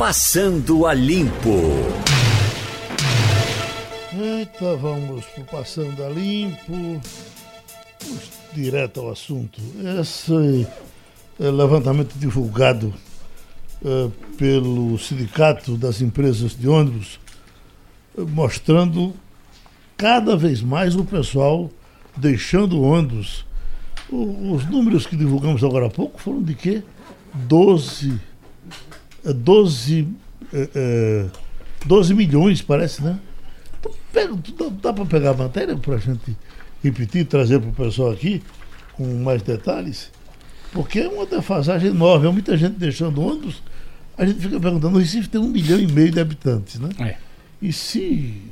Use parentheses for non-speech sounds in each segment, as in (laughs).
Passando a Limpo. Eita, vamos pro Passando a Limpo. Vamos direto ao assunto. Esse é, levantamento divulgado é, pelo Sindicato das Empresas de Ônibus, é, mostrando cada vez mais o pessoal deixando ônibus. O, os números que divulgamos agora há pouco foram de quê? 12. 12. É, 12 milhões, parece, né? Então, pega, dá, dá para pegar a matéria para a gente repetir, trazer para o pessoal aqui com mais detalhes? Porque é uma defasagem enorme, é muita gente deixando ônibus. A gente fica perguntando, o Recife tem um milhão e meio de habitantes, né? É. E se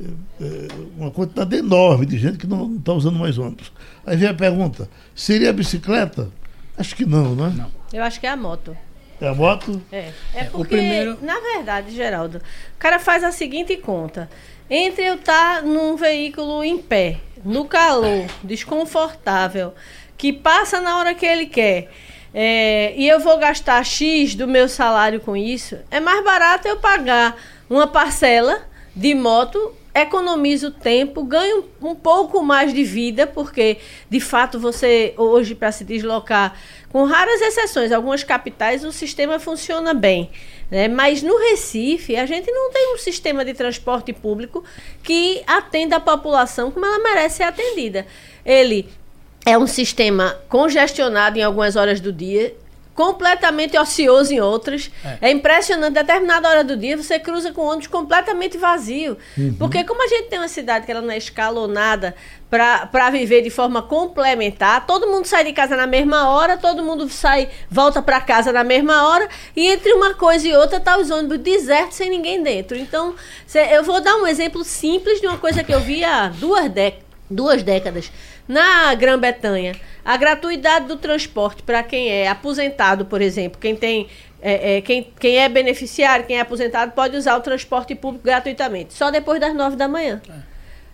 é, é, uma quantidade enorme de gente que não está usando mais ônibus. Aí vem a pergunta: seria a bicicleta? Acho que não, né? Não. Eu acho que é a moto. É a moto? É. É, é porque, primeiro... na verdade, Geraldo, o cara faz a seguinte conta. Entre eu estar tá num veículo em pé, no calor, desconfortável, que passa na hora que ele quer, é, e eu vou gastar X do meu salário com isso, é mais barato eu pagar uma parcela de moto economizo tempo, ganho um pouco mais de vida, porque de fato você hoje para se deslocar, com raras exceções, algumas capitais o sistema funciona bem. Né? Mas no Recife, a gente não tem um sistema de transporte público que atenda a população como ela merece ser atendida. Ele é um sistema congestionado em algumas horas do dia, completamente ocioso em outras. É. é impressionante, determinada hora do dia você cruza com ônibus completamente vazio. Uhum. Porque como a gente tem uma cidade que ela não é escalonada para viver de forma complementar, todo mundo sai de casa na mesma hora, todo mundo sai, volta para casa na mesma hora, e entre uma coisa e outra tá os ônibus desertos sem ninguém dentro. Então, cê, eu vou dar um exemplo simples de uma coisa que eu vi há duas, duas décadas. Na Grã-Bretanha, a gratuidade do transporte para quem é aposentado, por exemplo, quem tem é, é, quem, quem é beneficiário, quem é aposentado, pode usar o transporte público gratuitamente, só depois das nove da manhã. É.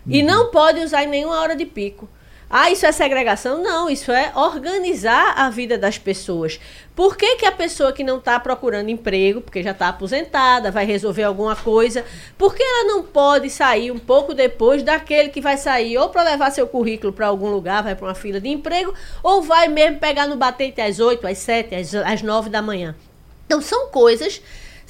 E não pode usar em nenhuma hora de pico. Ah, isso é segregação? Não, isso é organizar a vida das pessoas. Por que, que a pessoa que não está procurando emprego, porque já está aposentada, vai resolver alguma coisa, por que ela não pode sair um pouco depois daquele que vai sair ou para levar seu currículo para algum lugar, vai para uma fila de emprego, ou vai mesmo pegar no batente às 8, às 7, às, às 9 da manhã? Então, são coisas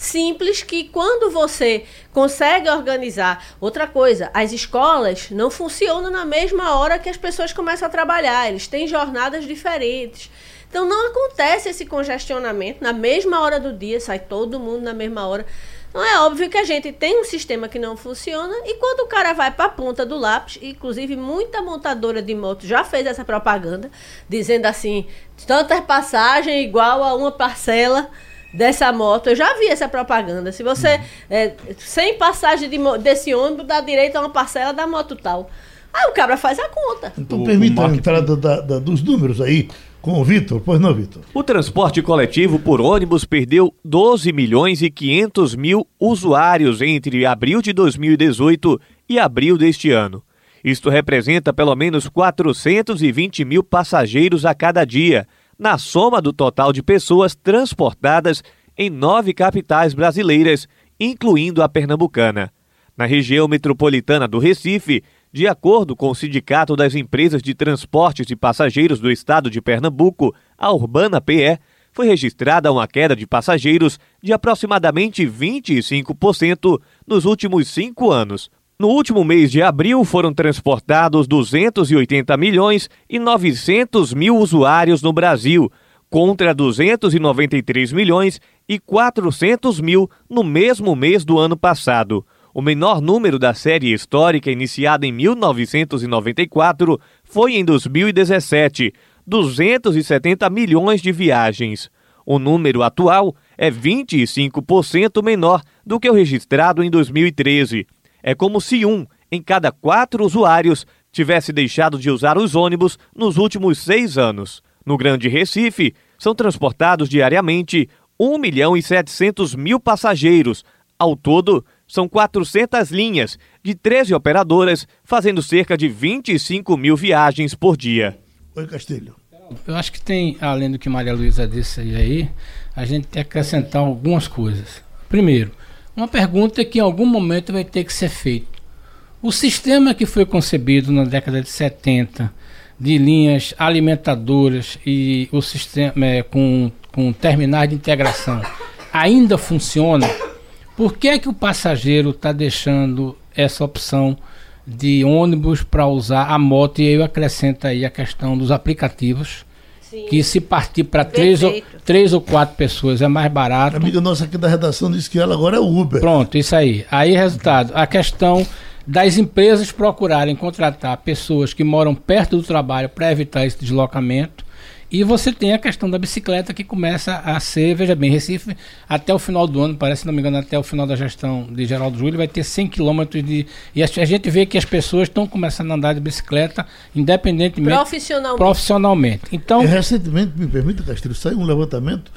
simples que quando você consegue organizar. Outra coisa, as escolas não funcionam na mesma hora que as pessoas começam a trabalhar, eles têm jornadas diferentes. Então não acontece esse congestionamento na mesma hora do dia, sai todo mundo na mesma hora. Não é óbvio que a gente tem um sistema que não funciona e quando o cara vai para a ponta do lápis, inclusive muita montadora de moto já fez essa propaganda, dizendo assim: tanta passagem igual a uma parcela dessa moto. Eu já vi essa propaganda. Se você. Uhum. É, sem passagem de, desse ônibus, dá direito a uma parcela da moto tal. Aí o cabra faz a conta. Então permita a entrada da, da, dos números aí com o Vitor. Pois não, Vitor? O transporte coletivo por ônibus perdeu 12 milhões e 500 mil usuários entre abril de 2018 e abril deste ano. Isto representa pelo menos 420 mil passageiros a cada dia na soma do total de pessoas transportadas em nove capitais brasileiras, incluindo a pernambucana. Na região metropolitana do Recife, de acordo com o Sindicato das Empresas de Transportes de Passageiros do Estado de Pernambuco, a Urbana PE, foi registrada uma queda de passageiros de aproximadamente 25% nos últimos cinco anos, no último mês de abril foram transportados 280 milhões e 900 mil usuários no Brasil, contra 293 milhões e 400 mil no mesmo mês do ano passado. O menor número da série histórica iniciada em 1994 foi em 2017, 270 milhões de viagens. O número atual é 25% menor do que o registrado em 2013. É como se um em cada quatro usuários tivesse deixado de usar os ônibus nos últimos seis anos. No Grande Recife, são transportados diariamente 1 milhão e 700 mil passageiros. Ao todo, são 400 linhas de 13 operadoras, fazendo cerca de 25 mil viagens por dia. Oi, Castilho. Eu acho que tem, além do que Maria Luísa disse aí, a gente tem que acrescentar algumas coisas. Primeiro, uma pergunta que em algum momento vai ter que ser feita. O sistema que foi concebido na década de 70 de linhas alimentadoras e o sistema é, com, com terminais de integração ainda funciona? Por que é que o passageiro está deixando essa opção de ônibus para usar a moto? E eu acrescento aí a questão dos aplicativos. Sim. Que se partir para três ou, três ou quatro pessoas é mais barato. A amiga nossa aqui da redação disse que ela agora é Uber. Pronto, isso aí. Aí, resultado, a questão das empresas procurarem contratar pessoas que moram perto do trabalho para evitar esse deslocamento e você tem a questão da bicicleta que começa a ser, veja bem, Recife até o final do ano, parece, se não me engano, até o final da gestão de Geraldo Júlio, vai ter 100 quilômetros de. E a, a, gente vê que as pessoas estão começando a andar de bicicleta, independentemente. Profissionalmente. Profissionalmente. Então, e recentemente, me permita, Castilho, saiu um levantamento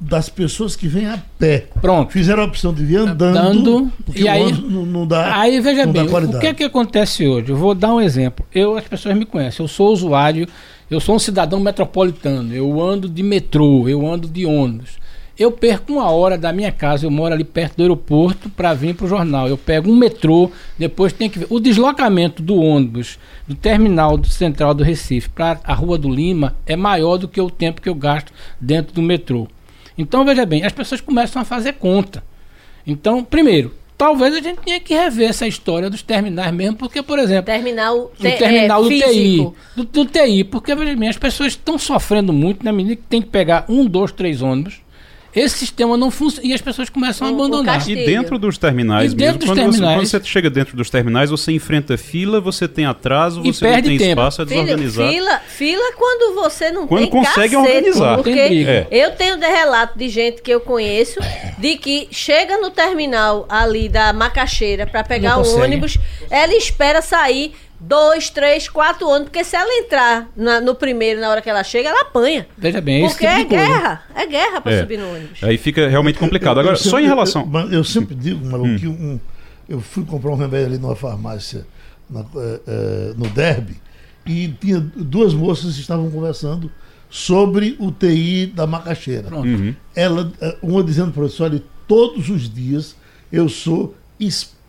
das pessoas que vêm a pé. Pronto. Fizeram a opção de vir andando, andando e aí não, não, dá. Aí veja bem, o que é que acontece hoje? Eu vou dar um exemplo. Eu as pessoas me conhecem. Eu sou usuário eu sou um cidadão metropolitano, eu ando de metrô, eu ando de ônibus. Eu perco uma hora da minha casa, eu moro ali perto do aeroporto para vir para o jornal. Eu pego um metrô, depois tem que ver. O deslocamento do ônibus do terminal do central do Recife para a Rua do Lima é maior do que o tempo que eu gasto dentro do metrô. Então veja bem, as pessoas começam a fazer conta. Então, primeiro, talvez a gente tenha que rever essa história dos terminais mesmo, porque, por exemplo. Terminal, te, o terminal é, do TI. Do, do, TI, porque, veja bem, as pessoas estão sofrendo muito na medida que tem que pegar um, dois, três ônibus esse sistema não funciona e as pessoas começam a abandonar. E dentro dos terminais e dentro mesmo, dos quando, terminais, você, quando, você, chega dentro dos terminais, você enfrenta fila, você tem atraso, você não tem tempo. espaço, é desorganizado. Fila, fila quando você não quando tem consegue cacete, organizar. Porque é. eu tenho de relato de gente que eu conheço de que chega no terminal ali da macaxeira para pegar o ônibus, ela espera sair dois, três, quatro anos, porque se ela entrar na, no primeiro na hora que ela chega, ela apanha. Veja bem, Porque tipo é guerra, é guerra para é. subir no ônibus. Aí fica realmente complicado. Agora, sempre, só em relação. Eu, eu sempre digo, Malu, hum. que um, eu fui comprar um remédio ali numa farmácia na, é, é, no Derby e tinha duas moças que estavam conversando sobre o TI da macaxeira. Uhum. Ela, é, uma dizendo, professor, olha, todos os dias eu sou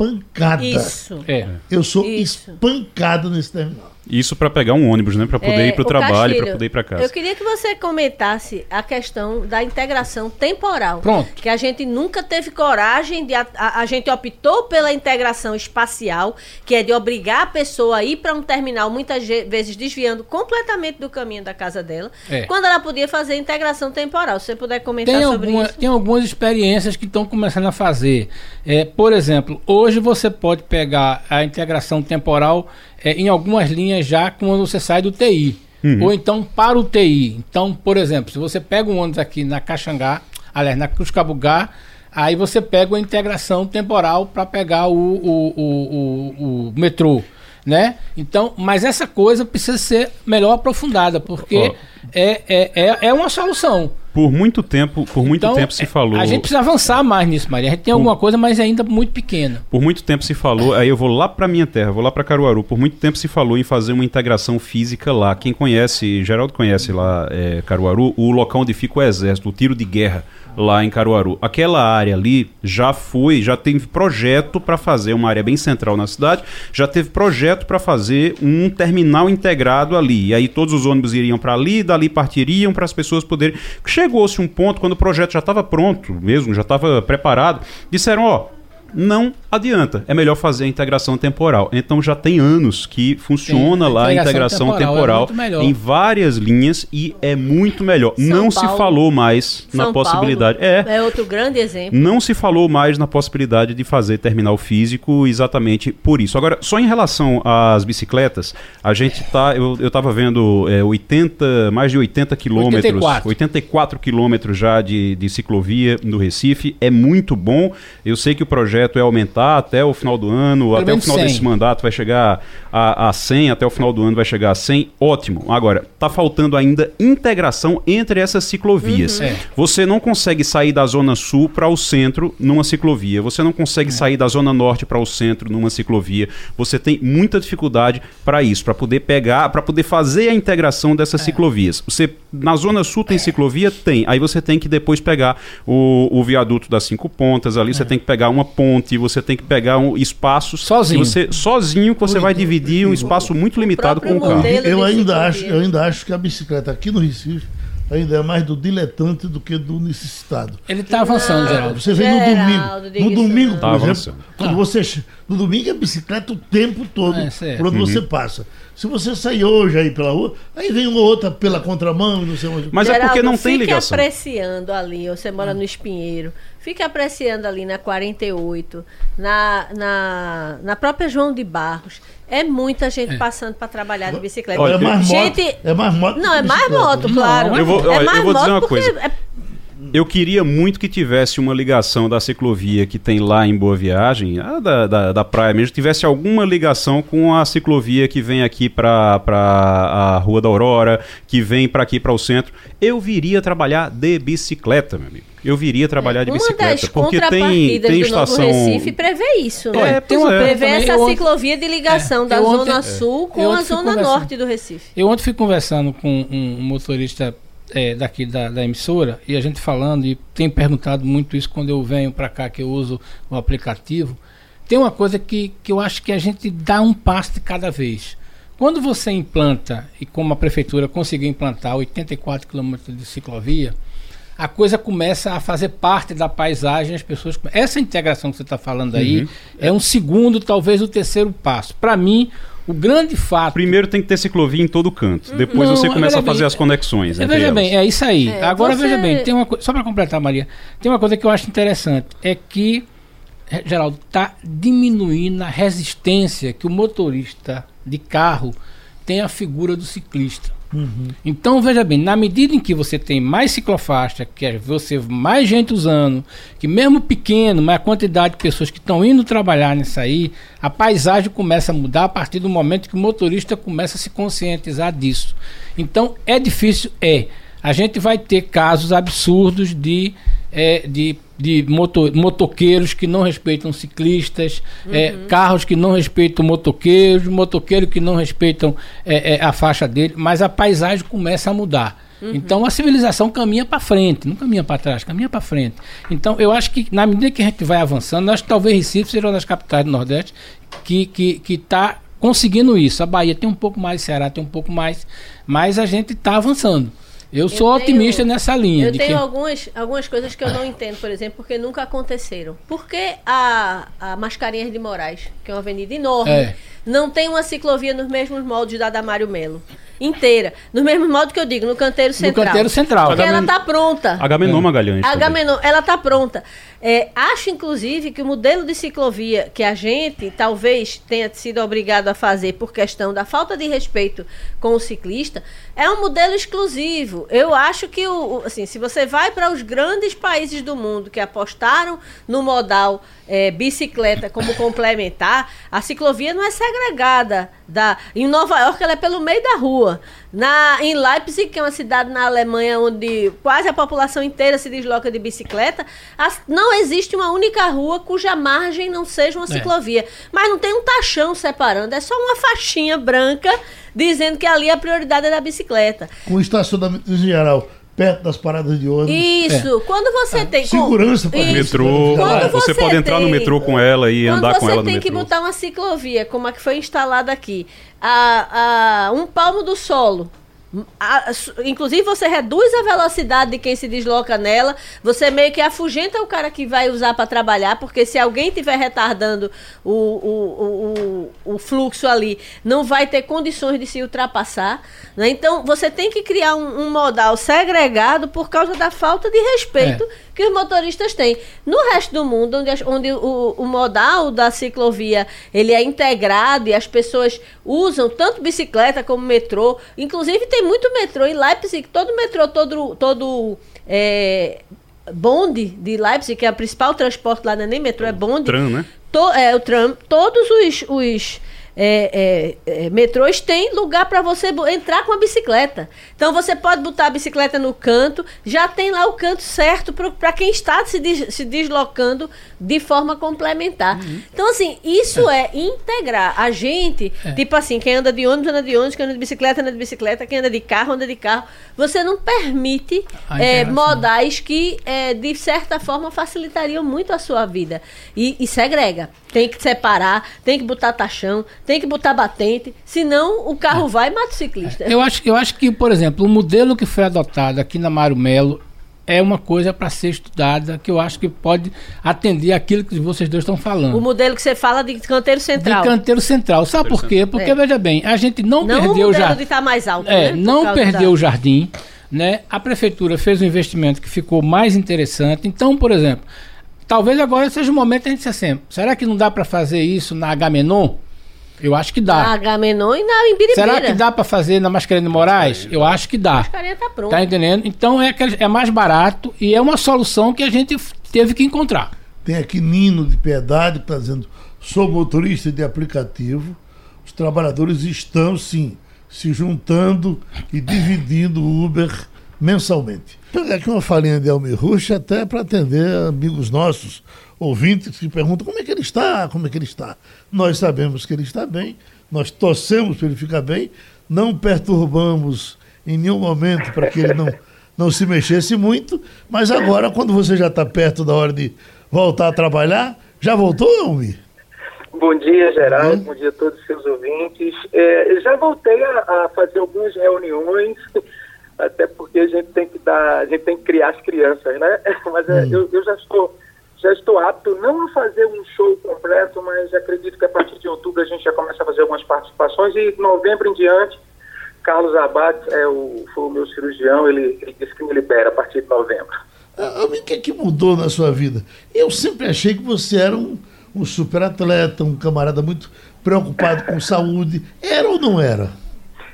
espancada. Isso. É. Eu sou Isso. espancada nesse terminal. Isso para pegar um ônibus, né? Para poder é, ir para o trabalho, para poder ir para casa. Eu queria que você comentasse a questão da integração temporal. Pronto. Que a gente nunca teve coragem de. A, a, a gente optou pela integração espacial, que é de obrigar a pessoa a ir para um terminal, muitas vezes desviando completamente do caminho da casa dela, é. quando ela podia fazer integração temporal. Se você puder comentar tem sobre alguma, isso. Tem algumas experiências que estão começando a fazer. É, por exemplo, hoje você pode pegar a integração temporal é, em algumas linhas já quando você sai do TI. Uhum. Ou então para o TI. Então, por exemplo, se você pega um ônibus aqui na Caxangá, aliás, na Cruz Cabugá, aí você pega a integração temporal para pegar o, o, o, o, metrô. Né? Então, mas essa coisa precisa ser melhor aprofundada, porque é, é, é, é uma solução. Por muito tempo, por muito então, tempo se falou. A gente precisa avançar mais nisso, Maria. A gente tem por, alguma coisa, mas é ainda muito pequena. Por muito tempo se falou, aí eu vou lá para minha terra, vou lá para Caruaru. Por muito tempo se falou em fazer uma integração física lá. Quem conhece, Geraldo conhece lá é, Caruaru, o local onde fica o exército, o tiro de guerra lá em Caruaru. Aquela área ali já foi, já teve projeto para fazer uma área bem central na cidade, já teve projeto para fazer um terminal integrado ali. E aí todos os ônibus iriam para ali, dali partiriam para as pessoas poderem Chegou-se um ponto, quando o projeto já estava pronto mesmo, já estava preparado, disseram, ó, não adianta. É melhor fazer a integração temporal. Então já tem anos que funciona Sim, lá a integração temporal, temporal é em várias linhas e é muito melhor. São não Paulo, se falou mais São na possibilidade. Paulo é, é outro grande exemplo. Não se falou mais na possibilidade de fazer terminal físico exatamente por isso. Agora, só em relação às bicicletas, a gente tá. Eu, eu tava vendo é, 80, mais de 80 quilômetros. 84. 84 quilômetros já de, de ciclovia no Recife. É muito bom. Eu sei que o projeto projeto é aumentar até o final do ano, Pelo até o final 100. desse mandato vai chegar a, a 100, até o final do ano vai chegar a 100, ótimo. Agora, tá faltando ainda integração entre essas ciclovias. Uhum. É. Você não consegue sair da zona sul para o centro numa ciclovia, você não consegue é. sair da zona norte para o centro numa ciclovia. Você tem muita dificuldade para isso, para poder pegar, para poder fazer a integração dessas é. ciclovias. Você na zona sul tem ciclovia? Tem. Aí você tem que depois pegar o, o viaduto das cinco pontas ali, você é. tem que pegar uma ponte, você tem que pegar um espaço sozinho. Você, sozinho que você vai dividir um espaço muito limitado com o carro. Eu ainda acho, eu ainda acho que a bicicleta aqui no Recife ainda é mais do diletante do que do necessitado. Ele está avançando, Geraldo. Você vê no domingo. No domingo, tá por exemplo, quando você. No domingo é é. Se você sair hoje aí pela rua, aí vem uma outra pela contramão, não sei onde. Mas Geraldo, é porque não tem ligação. Fica apreciando ali, você mora no Espinheiro, fica apreciando ali na 48, na, na, na própria João de Barros. É muita gente é. passando para trabalhar de bicicleta. Olha, é mais gente... moto. É mais moto. Não, é mais moto, claro. Eu vou, é mais eu vou dizer uma coisa. É eu queria muito que tivesse uma ligação da ciclovia que tem lá em Boa Viagem, a da, da, da praia mesmo, tivesse alguma ligação com a ciclovia que vem aqui para a Rua da Aurora, que vem para aqui para o centro. Eu viria trabalhar de bicicleta, meu amigo. Eu viria trabalhar de bicicleta. Uma das porque tem, tem do estação. Novo Recife prevê isso, né? É, tem uma, é. Prevê essa eu ciclovia de ligação é, da Zona ontem, Sul com a Zona Norte do Recife. Eu ontem fui conversando com um motorista é, daqui da, da, emissora e a gente falando e tem perguntado muito isso quando eu venho para cá que eu uso o aplicativo. Tem uma coisa que, que eu acho que a gente dá um passo de cada vez. Quando você implanta, e como a prefeitura conseguiu implantar 84 quilômetros de ciclovia, a coisa começa a fazer parte da paisagem, as pessoas. Essa integração que você está falando aí uhum. é um segundo, talvez o terceiro passo. Para mim, o grande fato. Primeiro tem que ter ciclovia em todo canto. Depois não, você começa a fazer bem, as conexões. É, veja elas. bem, é isso aí. É, Agora você... veja bem, tem uma só para completar, Maria, tem uma coisa que eu acho interessante é que é, Geraldo está diminuindo a resistência que o motorista de carro tem à figura do ciclista. Uhum. Então, veja bem, na medida em que você tem mais ciclofaixa, que é você mais gente usando, que mesmo pequeno, mas a quantidade de pessoas que estão indo trabalhar nisso aí, a paisagem começa a mudar a partir do momento que o motorista começa a se conscientizar disso. Então, é difícil? É. A gente vai ter casos absurdos de, é, de de moto, motoqueiros que não respeitam ciclistas, é, uhum. é, carros que não respeitam motoqueiros, motoqueiros que não respeitam é, é, a faixa dele, mas a paisagem começa a mudar. Uhum. Então a civilização caminha para frente, não caminha para trás, caminha para frente. Então eu acho que na medida que a gente vai avançando, acho que talvez Recife seja uma das capitais do Nordeste que está que, que tá conseguindo isso. A Bahia tem um pouco mais, Ceará tem um pouco mais, mas a gente está avançando. Eu, eu sou tenho, otimista nessa linha. Eu tenho que... algumas, algumas coisas que eu não entendo, por exemplo, porque nunca aconteceram. Por que a, a Mascarinhas de Moraes, que é uma avenida enorme, é. não tem uma ciclovia nos mesmos moldes da Damário Melo? inteira. No mesmo modo que eu digo, no canteiro central. No canteiro central. Porque ela está pronta. Agamenon é. Magalhães. Agamenon, ela está pronta. É, acho, inclusive, que o modelo de ciclovia que a gente talvez tenha sido obrigado a fazer por questão da falta de respeito com o ciclista é um modelo exclusivo. Eu acho que, o, assim, se você vai para os grandes países do mundo que apostaram no modal é, bicicleta como complementar, a ciclovia não é segregada. Da, em Nova York, ela é pelo meio da rua. Na, em Leipzig, que é uma cidade na Alemanha onde quase a população inteira se desloca de bicicleta, as, não existe uma única rua cuja margem não seja uma é. ciclovia. Mas não tem um taxão separando, é só uma faixinha branca dizendo que ali a prioridade é da bicicleta. Com o estacionamento em geral perto das paradas de ônibus. Isso. É. Quando você ah, tem segurança para metrô, Quando você, você pode entrar no metrô com ela e andar com ela no metrô. Você tem que botar uma ciclovia, como a que foi instalada aqui, a, a um palmo do solo a, inclusive você reduz a velocidade de quem se desloca nela, você meio que afugenta o cara que vai usar para trabalhar, porque se alguém estiver retardando o, o, o, o, fluxo ali, não vai ter condições de se ultrapassar. Né? Então você tem que criar um, um modal segregado por causa da falta de respeito. É que os motoristas têm. No resto do mundo, onde, onde o, o, modal da ciclovia ele é integrado e as pessoas usam tanto bicicleta como metrô, inclusive tem muito metrô em Leipzig, todo metrô todo todo é, bonde de Leipzig, que é o principal transporte lá, não é nem metrô, é bonde. Tram, né? To, é, o tram. Todos os, os é, é, é, metrôs têm lugar para você entrar com a bicicleta. Então você pode botar a bicicleta no canto, já tem lá o canto certo para quem está se, des, se deslocando de forma complementar. Uhum. Então, assim, isso é. integrar a gente, é. tipo assim, quem anda de ônibus, anda de ônibus, quem anda de bicicleta, anda de bicicleta, quem anda de carro, anda de carro. Você não permite é, modais que, de certa forma, facilitariam muito a sua vida. E, e segrega. Tem que separar, tem que botar taxão, tem que botar batente, senão o carro é. vai e mata o ciclista. Eu acho, eu acho que, por exemplo, o modelo que foi adotado aqui na Mário Melo é uma coisa para ser estudada, que eu acho que pode atender aquilo que vocês dois estão falando. O modelo que você fala de canteiro central. De canteiro central. Sabe por quê? Porque, é. veja bem, a gente não, não perdeu o jardim. Tá mais alto, é, né? não perdeu da... o jardim. Né? A prefeitura fez um investimento que ficou mais interessante. Então, por exemplo, talvez agora seja o momento de a gente dizer assim, será que não dá para fazer isso na Agamenon? Eu acho que dá. Na Agamenon e na Imbiribeira. Será que dá para fazer na Mascarenhas de Moraes? Eu acho que dá. A mascarenha tá pronta. Tá entendendo? Então é, é mais barato e é uma solução que a gente teve que encontrar. Tem aqui Nino de Piedade que está dizendo: sou motorista de aplicativo. Os trabalhadores estão, sim, se juntando e dividindo o Uber mensalmente. Pegar aqui uma falinha de Almir Ruxa até para atender amigos nossos ouvintes que perguntam como é que ele está, como é que ele está. Nós sabemos que ele está bem, nós torcemos para ele ficar bem, não perturbamos em nenhum momento para que ele não, (laughs) não se mexesse muito, mas agora, quando você já está perto da hora de voltar a trabalhar, já voltou, Almir? Bom dia, Geraldo. Bom dia a todos os seus ouvintes. É, já voltei a, a, fazer algumas reuniões, até porque a gente tem que dar, a gente tem que criar as crianças, né? (laughs) Mas é, hum. eu, eu já estou já estou apto não a fazer um show completo, mas acredito que a partir de outubro a gente já começa a fazer algumas participações e novembro em diante, Carlos Abad é o, foi o meu cirurgião, ele, ele disse que me libera a partir de novembro. Ah, o que é que mudou na sua vida? Eu sempre achei que você era um, um super atleta, um camarada muito preocupado com saúde. Era ou não era?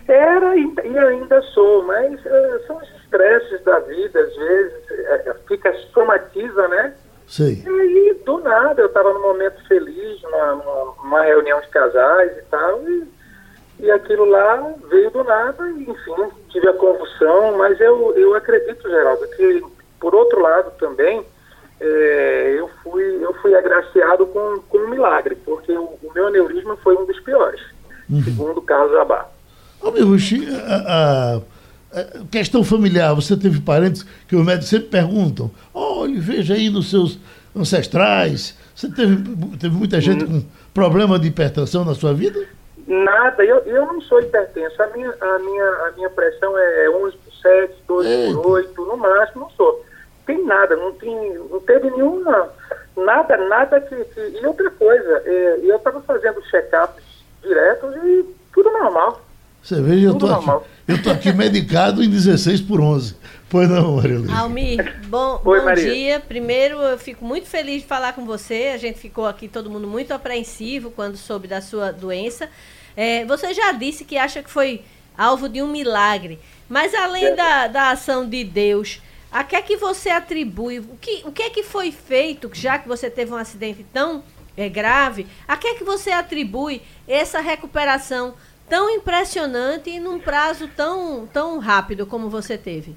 Era e, e ainda sou, mas uh, são os estresses da vida, às vezes, uh, fica, somatiza, né? Sei. E aí, do nada, eu estava num momento feliz, numa, reunião de casais e tal, e, e aquilo lá veio do nada, e, enfim, tive a convulsão, mas eu, eu acredito, Geraldo, que, por outro lado também, é, eu, fui, eu fui agraciado com, com um milagre, porque o, o meu aneurisma foi um dos piores, uhum. segundo Carlos Jabá. Ô, meu a, a é, questão familiar, você teve parentes que os médicos sempre perguntam, olha, veja aí nos seus ancestrais, você teve, teve muita gente com problema de hipertensão na sua vida? Nada, eu, eu não sou hipertenso, a minha, a minha, a minha pressão é 11 por 7, 12 Eita. por 8, no máximo, não sou. Tem nada, não, tem, não teve nenhuma, nada, nada que... que e outra coisa, é, eu estava fazendo check-ups diretos e tudo normal. Você veja, eu tô aqui eu aqui medicado em 16 por 11. Pois não, Maria Luísa. Almir, bom, Oi, bom Maria. dia. Primeiro, eu fico muito feliz de falar com você. A gente ficou aqui, todo mundo, muito apreensivo quando soube da sua doença. É, você já disse que acha que foi alvo de um milagre. Mas além da, da ação de Deus, a que é que você atribui? O que, o que é que foi feito, já que você teve um acidente tão é, grave, a que é que você atribui essa recuperação tão impressionante e num prazo tão, tão rápido como você teve?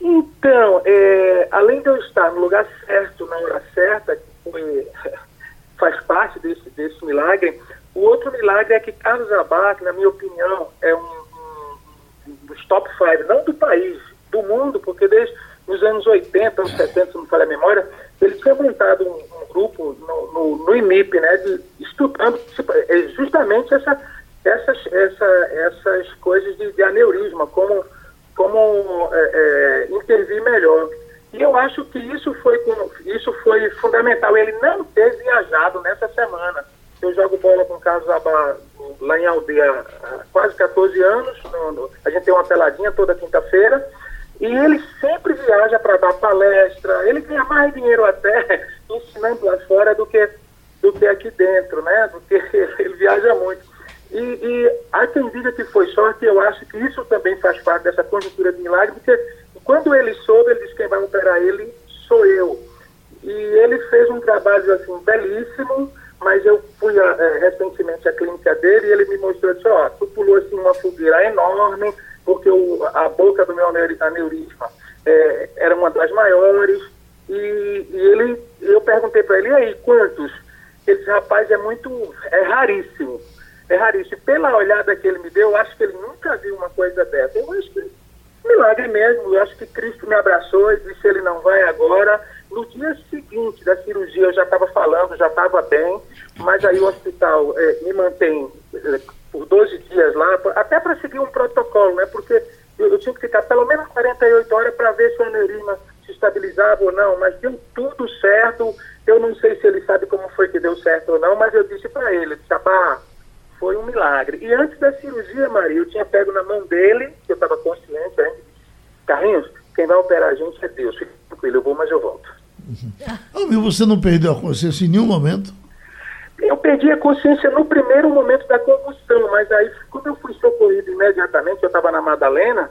Então, é, além de eu estar no lugar certo, na hora certa, que foi, (laughs) faz parte desse, desse milagre, o outro milagre é que Carlos Abad, na minha opinião, é um, um, dos top 5, não do país, do mundo, porque desde os anos 80, anos 70, se não falha a memória, ele tinha montado um, um grupo no, no, no, IMIP, né, de, estudando tipo, é justamente essa essas, essa, essas coisas de, de aneurisma, como, como é, é, intervir melhor. E eu acho que isso foi, isso foi fundamental. Ele não ter viajado nessa semana. Eu jogo bola com o Carlos Abá lá em Aldeia há quase 14 anos. No, no, a gente tem uma peladinha toda quinta-feira. E ele sempre viaja para dar palestra. Ele ganha mais dinheiro até (laughs) ensinando lá fora do que, do que aqui dentro, né? Do que (laughs) ele viaja muito. E, e há quem diga que foi sorte, eu acho que isso também faz parte dessa conjuntura de milagre, porque quando ele soube, ele disse que quem vai operar ele sou fez um trabalho assim belíssimo, mas eu fui é, recentemente à clínica dele e ele me mostrou, disse, ó, tu pulou assim uma fogueira enorme, porque o, a boca do meu aneurisma é, era uma das maiores, e, e ele, eu perguntei para ele, e aí, quantos? Ele disse, rapaz, é muito, é raríssimo, raríssimo. Pela olhada que ele me deu, eu acho que ele nunca viu uma coisa dessa. Eu acho que milagre mesmo, eu acho que Cristo me abraçou e disse, ele não vai agora, no dia seguinte da cirurgia eu já estava falando, já estava bem, mas aí o hospital é, me mantém é, por 12 dias lá, até para seguir um protocolo, né? Porque eu, eu, tinha que ficar pelo menos 48 horas para ver se o aneurisma se estabilizava ou não, mas deu tudo certo. Eu não sei se ele sabe como foi que deu certo ou não, mas eu disse para ele, Sabá, foi um milagre. E antes da cirurgia, Maria, eu tinha pego na mão dele, que eu estava consciente ainda, Carlinhos, quem vai operar a gente é Deus. Fique tranquilo, eu vou, mas eu volto. Uhum. você não perdeu a consciência em nenhum momento? Eu perdi a consciência no primeiro momento da convulsão, mas aí, quando eu fui socorrido imediatamente, eu estava na Madalena,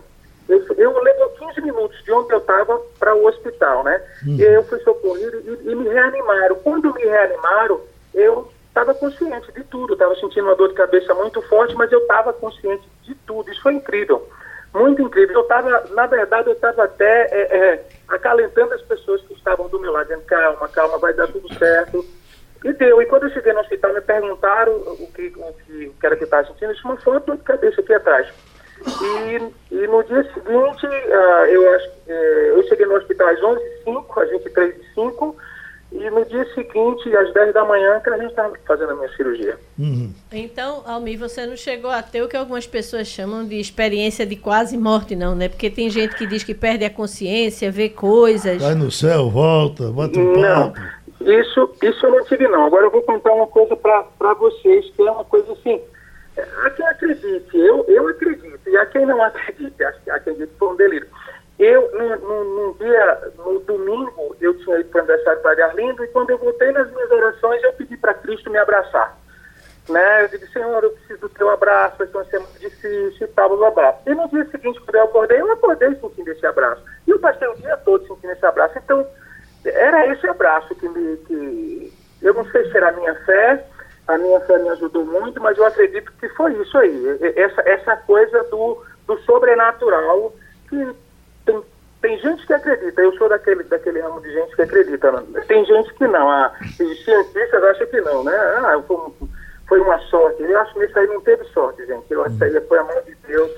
eu, eu levei 15 minutos de onde eu estava para o hospital, né? Uhum. E aí eu fui socorrido e, e, me reanimaram. Quando me reanimaram, eu estava consciente de tudo. Estava sentindo uma dor de cabeça muito forte, mas eu estava consciente de tudo. Isso foi incrível muito incrível. Eu estava, na verdade, eu estava até é, é, acalentando as pessoas que estavam do meu lado, dizendo, calma, calma, vai dar tudo certo. E deu. E quando eu cheguei no hospital, me perguntaram o que, o que, o que era que estava sentindo. Eu disse, uma foto de cabeça aqui atrás. E, e no dia seguinte, uh, eu, acho, uh, eu cheguei no hospital às 11h05, às 23h05, e no dia seguinte, às 10 da manhã, que a gente estava fazendo a minha cirurgia. Uhum. Então, Almir, você não chegou a ter o que algumas pessoas chamam de experiência de quase morte, não, né? Porque tem gente que diz que perde a consciência, vê coisas. Vai no céu, volta, bota um não, papo. Isso, isso eu não tive, não. Agora eu vou contar uma coisa para vocês, que é uma coisa assim. A quem acredite, eu, eu acredito, e a quem não acredite, acredito que foi um delírio. Eu, no, no, no, dia, no domingo, eu tinha ido para o aniversário para Arlindo e quando eu voltei nas minhas orações, eu pedi para Cristo me abraçar. Né? Eu disse, Senhor, eu preciso do teu abraço, vai ser uma semana difícil e tal, blá, blá. E no dia seguinte, quando eu acordei, eu acordei sentindo esse abraço. E eu passei o dia todo sentindo esse abraço. Então, era esse abraço que me... Que, eu não sei se era a minha fé, a minha fé me ajudou muito, mas eu acredito que foi isso aí. Essa, essa coisa do, do sobrenatural que tem, tem gente que acredita, eu sou daquele, daquele ramo de gente que acredita. Né? Tem gente que não, ah, os cientistas acham que não, né? Ah, foi, foi uma sorte. Eu acho que isso aí não teve sorte, gente. Eu acho que aí foi a mão de Deus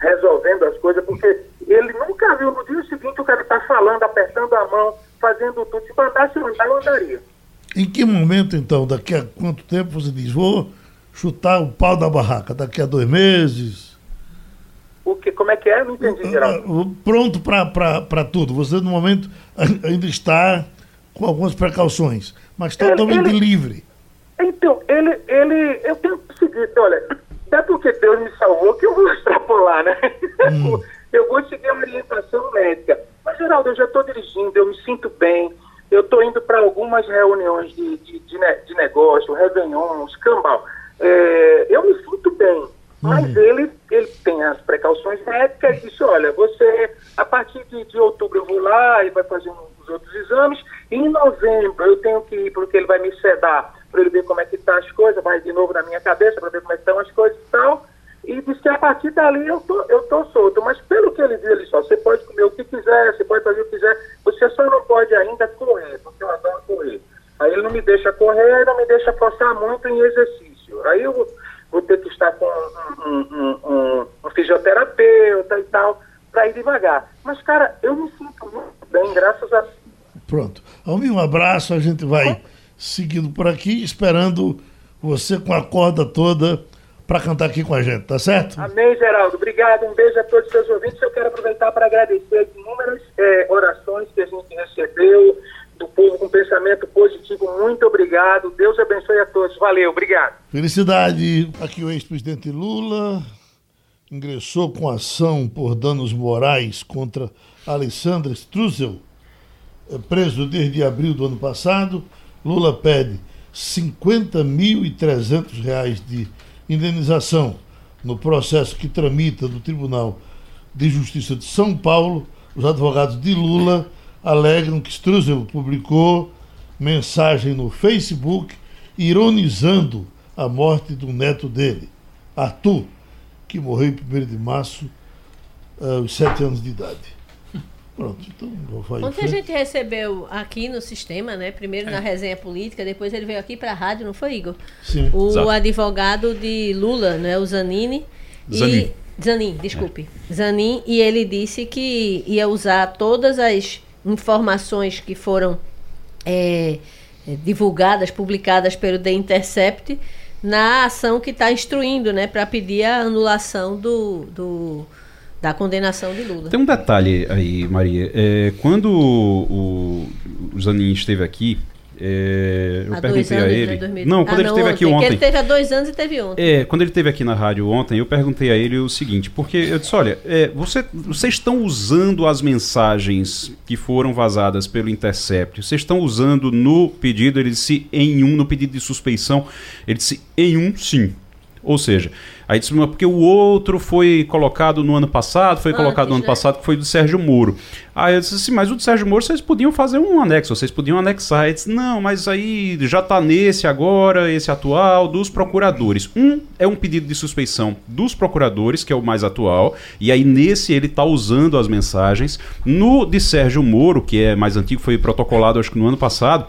resolvendo as coisas, porque ele nunca viu no dia seguinte o cara estar tá falando, apertando a mão, fazendo tudo. Se mandasse andar, eu andaria. Em que momento, então, daqui a quanto tempo você diz, vou chutar o pau da barraca? Daqui a dois meses? O que, como é que é? Não entendi, Geraldo. Pronto para tudo. Você, no momento, ainda está com algumas precauções, mas totalmente ele, livre. Então, ele, ele, eu tenho o seguinte, olha, é porque Deus me salvou que eu vou (laughs) extrapolar, né? Hum. (laughs) eu vou seguir a orientação médica. Mas, Geraldo, eu já estou dirigindo, eu me sinto bem, eu estou indo para algumas reuniões de, de, de, de negócio, réveillons, cambal. É, eu me sinto bem. Mas uhum. ele, ele tem as precauções médicas e disse, olha, você, a partir de, de outubro eu vou lá e vai fazer os outros exames, e em novembro eu tenho que ir, porque ele vai me sedar, para ele ver como é que estão tá as coisas, vai de novo na minha cabeça para ver como é que estão as coisas e tal, e disse que a partir dali eu tô, eu tô solto. Mas pelo que ele viu, ele só, você pode comer o que quiser, você pode fazer o que quiser, você só não pode ainda correr, porque eu adoro correr. Aí ele não me deixa correr, não me deixa forçar muito em exercício. Aí eu vou ter que estar com um, um, um, um fisioterapeuta e tal, para ir devagar. Mas, cara, eu me sinto muito bem, graças a Pronto. Almir, um abraço, a gente vai seguindo por aqui, esperando você com a corda toda para cantar aqui com a gente, tá certo? Amém, Geraldo. Obrigado. Um beijo a todos os seus ouvintes. Eu quero aproveitar para agradecer as inúmeras é, orações que a gente recebeu, do povo com pensamento positivo. Muito obrigado. Deus abençoe a todos. Valeu, obrigado. Felicidade. Aqui o ex-presidente Lula ingressou com ação por danos morais contra Alessandra Strusel, é preso desde abril do ano passado. Lula pede 50.300 reais de indenização no processo que tramita do Tribunal de Justiça de São Paulo. Os advogados de Lula alegam que Struzzel publicou mensagem no Facebook ironizando a morte do neto dele, Arthur, que morreu em 1 de março, aos 7 anos de idade. Pronto, então vou Ontem a gente recebeu aqui no sistema, né? Primeiro é. na resenha política, depois ele veio aqui para a rádio, não foi, Igor? Sim. O Exato. advogado de Lula, né? O Zanini. Zanin. E... Zanin, desculpe. É. Zanin, e ele disse que ia usar todas as informações que foram é, divulgadas, publicadas pelo The Intercept na ação que está instruindo, né? Para pedir a anulação do, do da condenação de Lula. Tem um detalhe aí, Maria. É, quando o, o Zanin esteve aqui, é, eu há perguntei a ele. Né, não, quando ah, ele esteve aqui ontem. ele teve há dois anos e teve ontem. É, quando ele esteve aqui na rádio ontem, eu perguntei a ele o seguinte, porque eu disse, olha, é, você, vocês estão usando as mensagens que foram vazadas pelo Intercept, vocês estão usando no pedido, ele disse em um, no pedido de suspeição, ele disse em um, sim. Ou seja, aí disse, porque o outro foi colocado no ano passado, foi colocado no ano passado, que foi do Sérgio Moro. Aí eu disse assim, mas o do Sérgio Moro vocês podiam fazer um anexo, vocês podiam anexar. Ele disse, não, mas aí já está nesse agora, esse atual, dos procuradores. Um é um pedido de suspeição dos procuradores, que é o mais atual, e aí nesse ele está usando as mensagens. No de Sérgio Moro, que é mais antigo, foi protocolado acho que no ano passado,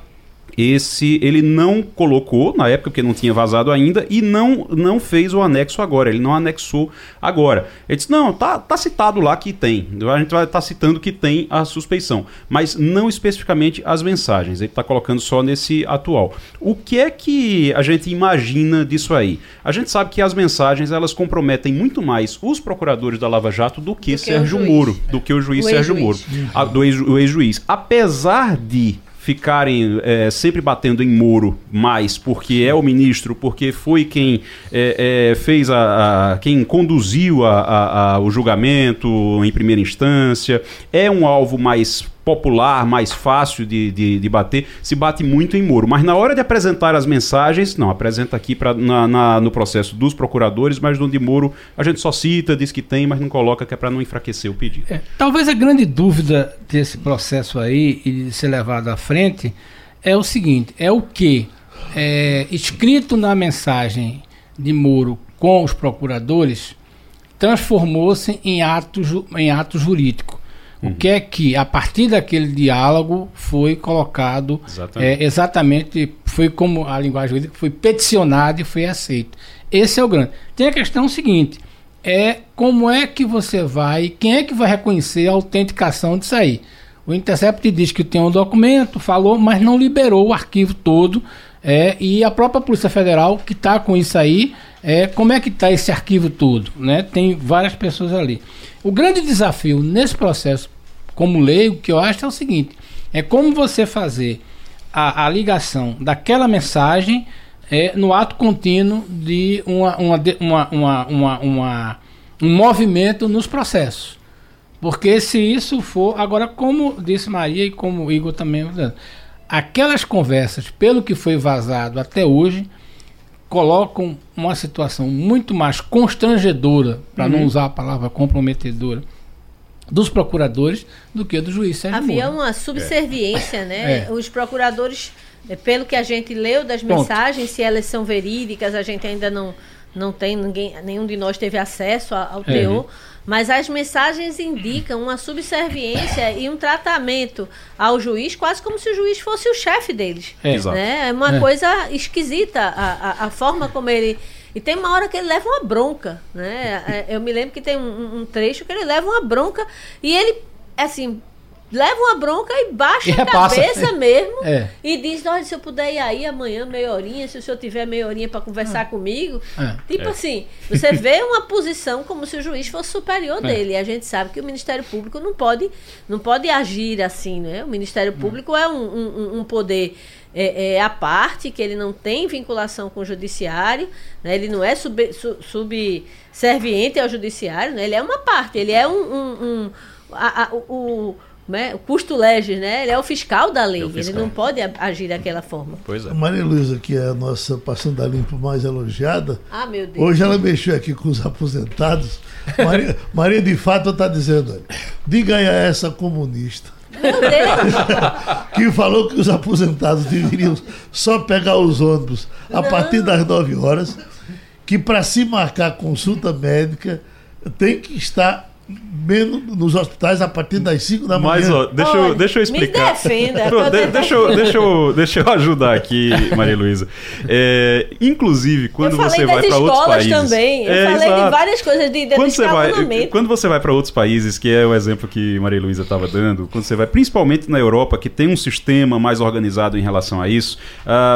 esse ele não colocou na época porque não tinha vazado ainda e não não fez o anexo agora, ele não anexou agora. Ele disse: "Não, tá, tá citado lá que tem. A gente vai estar tá citando que tem a suspeição, mas não especificamente as mensagens. Ele está colocando só nesse atual. O que é que a gente imagina disso aí? A gente sabe que as mensagens elas comprometem muito mais os procuradores da Lava Jato do que, do que Sérgio Moro, do que o juiz o Sérgio Moro, a, do ex-juiz. Apesar de ficarem é, sempre batendo em muro mais porque é o ministro, porque foi quem é, é, fez a, a, quem conduziu a, a, o julgamento em primeira instância, é um alvo mais popular, mais fácil de, de, de, bater, se bate muito em muro. Mas na hora de apresentar as mensagens, não, apresenta aqui pra, na, na no processo dos procuradores, mas no de Moro a gente só cita, diz que tem, mas não coloca, que é para não enfraquecer o pedido. É, talvez a grande dúvida desse processo aí e de ser levado à frente é o seguinte: é o que é, escrito na mensagem de Moro com os procuradores transformou-se em ato, em ato jurídico. O que é que, a partir daquele diálogo, foi colocado exatamente, é, exatamente foi como a linguagem jurídica foi peticionado e foi aceito. Esse é o grande. Tem a questão seguinte: é como é que você vai, quem é que vai reconhecer a autenticação disso aí? O Intercept diz que tem um documento, falou, mas não liberou o arquivo todo. É, e a própria Polícia Federal, que está com isso aí, é, como é que está esse arquivo todo? Né? Tem várias pessoas ali. O grande desafio nesse processo, como leigo, que eu acho é o seguinte: é como você fazer a, a ligação daquela mensagem é, no ato contínuo de uma, uma, uma, uma, uma, um movimento nos processos. Porque se isso for. Agora, como disse Maria e como o Igor também. Aquelas conversas, pelo que foi vazado até hoje, colocam uma situação muito mais constrangedora, para uhum. não usar a palavra comprometedora, dos procuradores do que do juiz Sérgio Havia Moro. uma subserviência, é. né? É. Os procuradores, é, pelo que a gente leu das Pronto. mensagens, se elas são verídicas, a gente ainda não, não tem, ninguém, nenhum de nós teve acesso ao é. teor. Mas as mensagens indicam uma subserviência e um tratamento ao juiz, quase como se o juiz fosse o chefe deles. É, né? é uma é. coisa esquisita a, a, a, forma como ele. E tem uma hora que ele leva uma bronca. Né? É, eu me lembro que tem um, um trecho que ele leva uma bronca e ele, assim, leva uma bronca e baixa e a cabeça mesmo é. e diz, olha, se eu puder ir aí amanhã, meia horinha, se o senhor tiver meia horinha para conversar é. comigo. É. Tipo é. assim, você vê uma posição como se o juiz fosse superior é. dele. E a gente sabe que o Ministério Público não pode, não pode agir assim, né? O Ministério Público é um, um, um poder é, é, a parte, que ele não tem vinculação com o judiciário, né? ele não é sub, su, subserviente ao judiciário, né? ele é uma parte, ele é um. um, um a, a, o, né? O custo legis, né? Ele é o fiscal da lei, é fiscal. ele não pode agir daquela forma. Pois é. A Maria Luísa, que é a nossa passando a limpo mais elogiada, ah, meu Deus. hoje ela mexeu aqui com os aposentados. Maria, Maria de fato está dizendo, olha, diga aí a essa comunista Meu Deus! (laughs) que falou que os aposentados deveriam só pegar os ônibus a Não. partir das 9 horas, que para se marcar consulta médica tem que estar menos nos hospitais a partir das 5 da manhã. Mas, ó, deixa, eu, deixa eu me explicar. defenda, (laughs) Pronto, tô de- deixa, eu, deixa, eu, deixa eu ajudar aqui, Maria Luísa. É, inclusive, quando você vai para outros escolas países. também. Eu É, falei de exato. várias coisas de, de quando você, vai, quando você vai para outros países, que é o exemplo que Maria Luísa estava dando, quando você vai, principalmente na Europa, que tem um sistema mais organizado em relação a isso,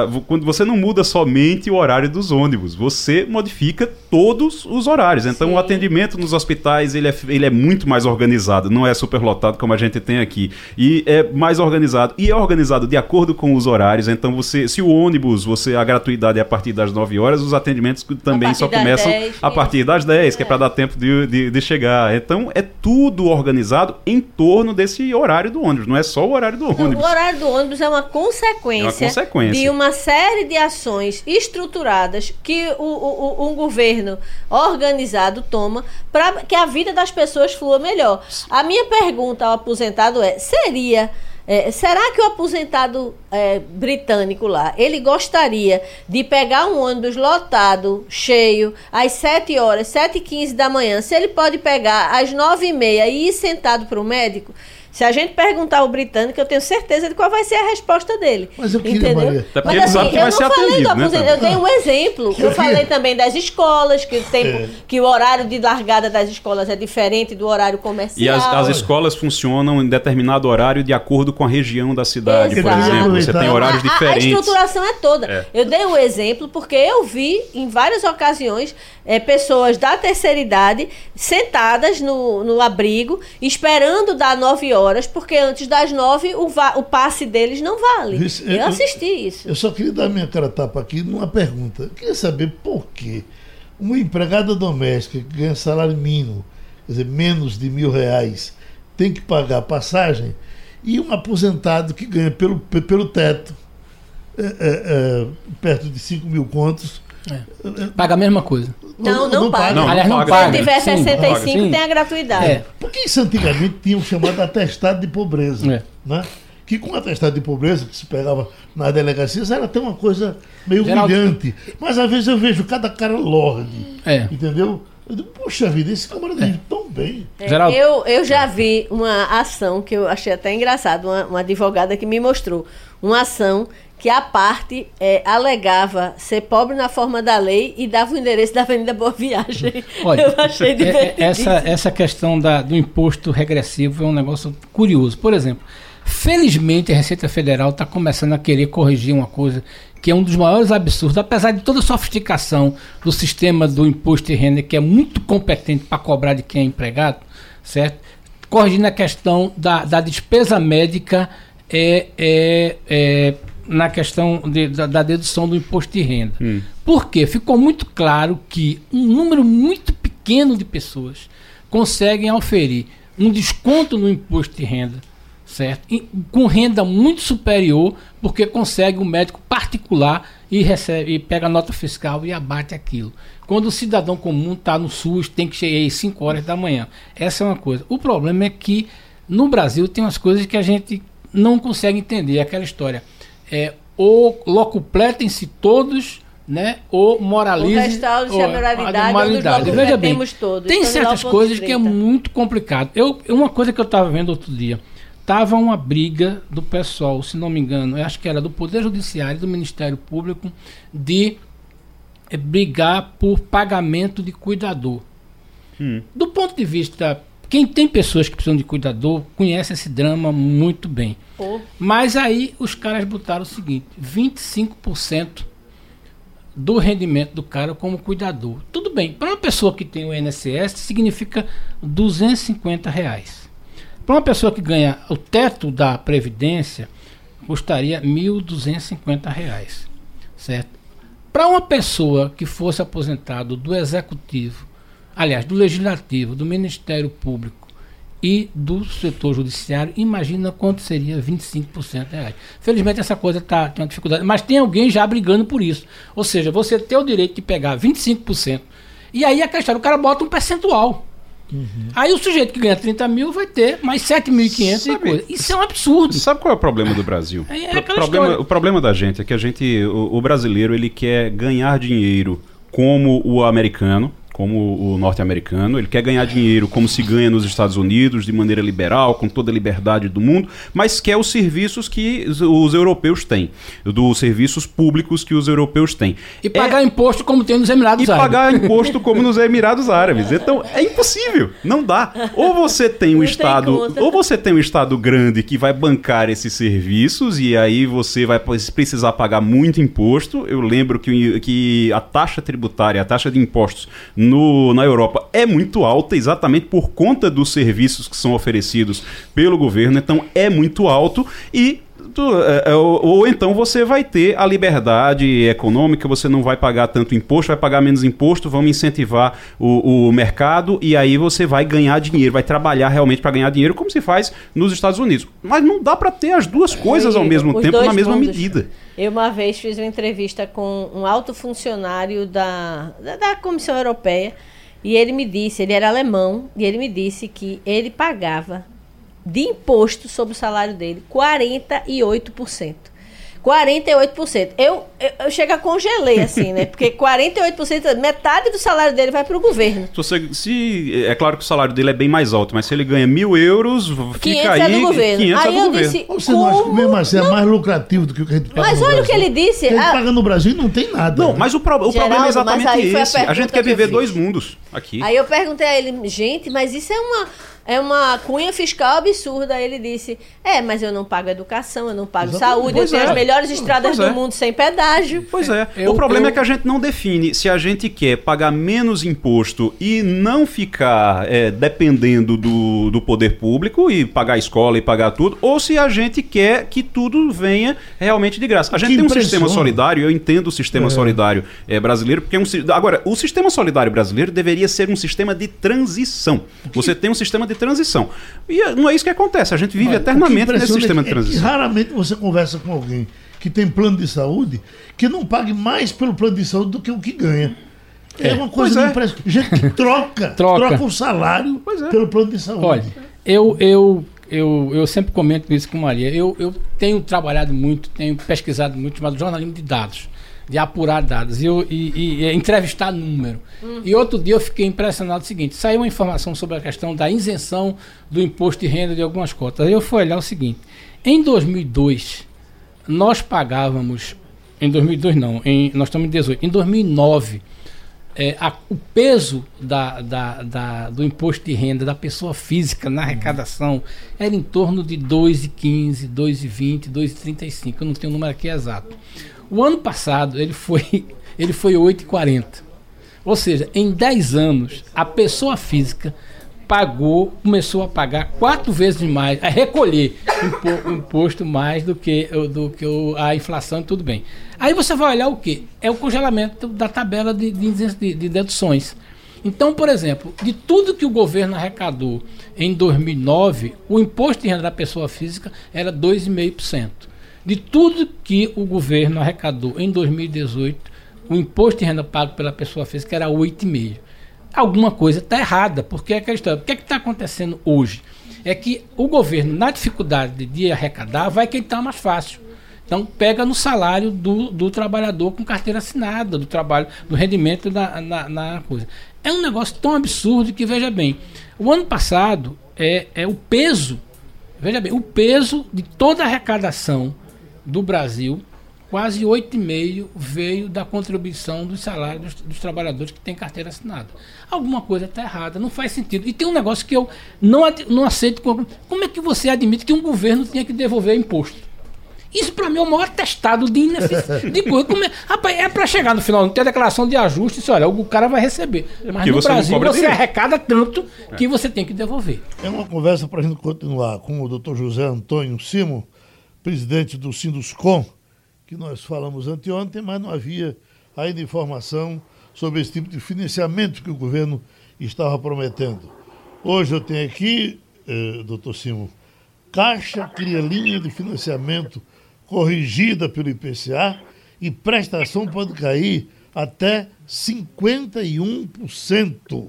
vo- quando você não muda somente o horário dos ônibus, você modifica todos os horários. Então, Sim. o atendimento nos hospitais ele é, ele é muito mais organizado, não é superlotado como a gente tem aqui. E é mais organizado. E é organizado de acordo com os horários. Então, você, se o ônibus, você a gratuidade é a partir das 9 horas, os atendimentos também só começam 10, a partir das 10, que é, É. para dar tempo de, de, de chegar. Então, é tudo organizado em torno desse horário do ônibus, não é só o horário do Não, ônibus. o horário do ônibus é uma consequência, É uma consequência. de uma série de ações estruturadas que o, o- o- um governo organizado toma para que a vida das pessoas flua melhor. A minha pergunta ao aposentado é: seria. é, será que o aposentado é, britânico lá, ele gostaria de pegar um ônibus lotado, cheio, às 7 horas, 7 e 15 da manhã, se ele pode pegar às 9 e meia e ir sentado para o médico? Se a gente perguntar ao britânico, eu tenho certeza de qual vai ser a resposta dele. Mas eu queria, entendeu? Maria- Até Mas assim, sabe que eu vai não ser falei atendido, do né, eu dei um exemplo. Eu falei também das escolas, que, o tempo, É. que o horário de largada das escolas é diferente do horário comercial. E as, as escolas funcionam em determinado horário de acordo com a região da cidade, por Exato. exemplo. Você tem horários A- a- diferentes. A estruturação é toda. É. Eu dei um exemplo porque eu vi em várias ocasiões eh, pessoas da terceira idade sentadas no, no abrigo, esperando dar nove horas, porque antes das nove o, o passe deles não vale. Eu, eu- assisti isso. Eu só queria dar minha cara tapa aqui numa pergunta. Eu queria saber por que uma empregada doméstica que ganha salário mínimo, quer dizer, menos de mil reais, tem que pagar passagem e um aposentado que ganha pelo, pe- pelo teto, é, é, é, perto de 5 mil contos. Paga a mesma coisa. Não, não paga. Não, Aliás, não paga. paga. Se tiver Sim, 65, sim. tem a gratuidade. É. Porque isso antigamente tinha o chamado atestado de pobreza. É. Né? Que com o atestado de pobreza que se pegava nas delegacias era até uma coisa meio Geraldo- humilhante. Mas às vezes eu vejo cada cara lorde. É. Entendeu? Eu digo, puxa vida, esse camarada vive tão bem. É, Geraldo. eu, eu já vi uma ação que eu achei até engraçado, uma, uma advogada que me mostrou. Uma ação que a parte é, alegava ser pobre na forma da lei e dava o endereço da Avenida Boa Viagem. (laughs) Olha, eu achei é- é- divertido. essa, essa questão da, do imposto regressivo é um negócio curioso. Por exemplo, felizmente a Receita Federal está começando a querer corrigir uma coisa que é um dos maiores absurdos, apesar de toda a sofisticação do sistema do imposto de renda, que é muito competente para cobrar de quem é empregado, certo? Corrigindo a questão da, da despesa médica é, é, é, na questão de- da, da dedução do imposto de renda. Por quê? Ficou muito claro que um número muito pequeno de pessoas conseguem oferir um desconto no imposto de renda, certo? E com renda muito superior, porque consegue um médico particular e recebe e pega a nota fiscal e abate aquilo. Quando o cidadão comum está no SUS, tem que chegar às 5 horas da manhã. Essa é uma coisa. O problema é que no Brasil tem umas coisas que a gente não consegue entender. É Aquela história. É, ou locupletem-se todos, né? Ou moralize. O restaure-se a ou- moralidade, nos Veja bem, todos. tem Então, certas coisas que é 30. muito complicado. Eu, uma coisa que eu estava vendo outro dia, tava uma briga do pessoal, se não me engano, eu acho que era do Poder Judiciário e do Ministério Público de eh, brigar por pagamento de cuidador. Do ponto de vista, quem tem pessoas que precisam de cuidador conhece esse drama muito bem. Pô, Mas aí os caras botaram o seguinte: 25% do rendimento do cara como cuidador. Tudo bem, para uma pessoa que tem o INSS significa 250 reais. Para uma pessoa que ganha o teto da Previdência, custaria 1.250 reais. Certo? Para uma pessoa que fosse aposentado do Executivo, aliás, do Legislativo, do Ministério Público e do setor judiciário, imagina quanto seria 25% reais. Felizmente essa coisa tá, tem uma dificuldade, mas tem alguém já brigando por isso. Ou seja, você tem o direito de pegar 25%. E aí a questão, o cara bota um percentual. Uhum. Aí o sujeito que ganha 30 mil vai ter mais 7.500 e coisa. Isso é um absurdo. Sabe qual é o problema do Brasil? É, é problema, o problema da gente é que a gente, o, o brasileiro, ele quer ganhar dinheiro como o americano, como o norte-americano. Ele quer ganhar dinheiro como se ganha nos Estados Unidos, de maneira liberal, com toda a liberdade do mundo, mas quer os serviços que os europeus têm, dos serviços públicos que os europeus têm. E pagar é... imposto como tem nos Emirados e Árabes. E pagar (laughs) imposto como nos Emirados Árabes. Então é impossível, não dá. Ou você tem um estado, ou você tem um estado grande que vai bancar esses serviços e aí você vai precisar pagar muito imposto. Eu lembro que, que a taxa tributária, a taxa de impostos no, na Europa é muito alta, exatamente por conta dos serviços que são oferecidos pelo governo, então é muito alto e é, é, ou, ou, então você vai ter a liberdade econômica, você não vai pagar tanto imposto, vai pagar menos imposto, vamos incentivar o, o mercado e aí você vai ganhar dinheiro, vai trabalhar realmente para ganhar dinheiro, como se faz nos Estados Unidos. Mas não dá para ter as duas coisas ao mesmo tempo, na mesma mundos. medida. Eu uma vez fiz uma entrevista com um alto funcionário da, da, da Comissão Europeia e ele me disse, ele era alemão, e ele me disse que ele pagava de imposto sobre o salário dele, 48%. 48%. Eu, eu, eu chego a congelei, assim, né? Porque (laughs) 48%, metade do salário dele vai para o governo. Se, você, se, é claro que o salário dele é bem mais alto, mas se ele ganha mil euros, fica aí. É do governo. 500 aí é do eu governo. disse. Você como? não acha que mesmo assim é mais lucrativo do que o que a gente paga Mas olha o que ele disse. a gente ah, paga no Brasil e não tem nada. Não, né? mas o, pro, o Geraldo, problema é exatamente esse. A, a, gente quer viver dois mundos aqui. Aí eu perguntei a ele, gente, mas isso é uma é uma cunha fiscal absurda. Ele disse: É, mas eu não pago educação, eu não pago Exatamente. saúde, pois eu tenho é. as melhores estradas pois do é. mundo sem pedágio. Pois é. Eu, o problema eu... é que a gente não define se a gente quer pagar menos imposto e não ficar é, dependendo do, do poder público e pagar a escola e pagar tudo, ou se a gente quer que tudo venha realmente de graça. A gente que tem um sistema solidário, eu entendo o sistema é. solidário é, brasileiro, porque é um. Agora, o sistema solidário brasileiro deveria ser um sistema de transição. Você tem um sistema de transição. E é, não é isso que acontece. A gente vive Mas, eternamente nesse sistema é de transição. raramente você conversa com alguém que tem plano de saúde que não pague mais pelo plano de saúde do que o que ganha. É, é uma coisa é. impressionante. Gente que troca, (laughs) troca, troca o salário é. pelo plano de saúde. Olha, eu, eu, eu, eu sempre comento isso com Maria. Eu, eu tenho trabalhado muito, tenho pesquisado muito, chamado jornalismo de dados de apurar dados e, e, e entrevistar número. Uhum. E outro dia eu fiquei impressionado o seguinte: saiu uma informação sobre a questão da isenção do imposto de renda de algumas cotas. Aí eu fui olhar o seguinte: em 2002, nós pagávamos. Em 2002 não, em, nós estamos em 18. Em 2009, é, a, o peso da, da, da, do imposto de renda da pessoa física na arrecadação era em torno de 2,15, 2,20, 2,35. Eu não tenho o número aqui exato. O ano passado ele foi, (laughs) ele foi 8,40. Ou seja, em 10 anos, a pessoa física pagou, começou a pagar quatro vezes mais, a recolher impo, imposto mais do que, do que a inflação, tudo bem. Aí você vai olhar o que? É o congelamento da tabela de, de, de deduções. Então, por exemplo, de tudo que o governo arrecadou em 2009, o imposto de renda da pessoa física era 2,5%. De tudo que o governo arrecadou em 2018, o imposto de renda pago pela pessoa física era 8,5%. Alguma coisa está errada, porque é história. O que é está acontecendo hoje? É que o governo, na dificuldade de arrecadar, vai quem está mais fácil. Então pega no salário do, do trabalhador com carteira assinada, do trabalho, do rendimento na, na, na, coisa. É um negócio tão absurdo que, veja bem, o ano passado é, é o peso, veja bem, o peso de toda a arrecadação do Brasil, quase 8,5% veio da contribuição dos salários dos, dos, trabalhadores que têm carteira assinada. Alguma coisa está errada, não faz sentido. E tem um negócio que eu não, não aceito. Como, como é que você admite que um governo tinha que devolver imposto? Isso para mim é o maior testado de ineficiência. de coisa. É, rapaz, é para chegar no final, não tem a declaração de ajuste, se olha, o cara vai receber. Mas no você Brasil você arrecada tanto que você tem que devolver. É uma conversa para a gente continuar com o doutor José Antônio Simo presidente do Sinduscom, que nós falamos anteontem, mas não havia ainda informação sobre esse tipo de financiamento que o governo estava prometendo. Hoje eu tenho aqui, eh, doutor Simo, Caixa cria linha de financiamento corrigida pelo IPCA e prestação pode cair até 51%.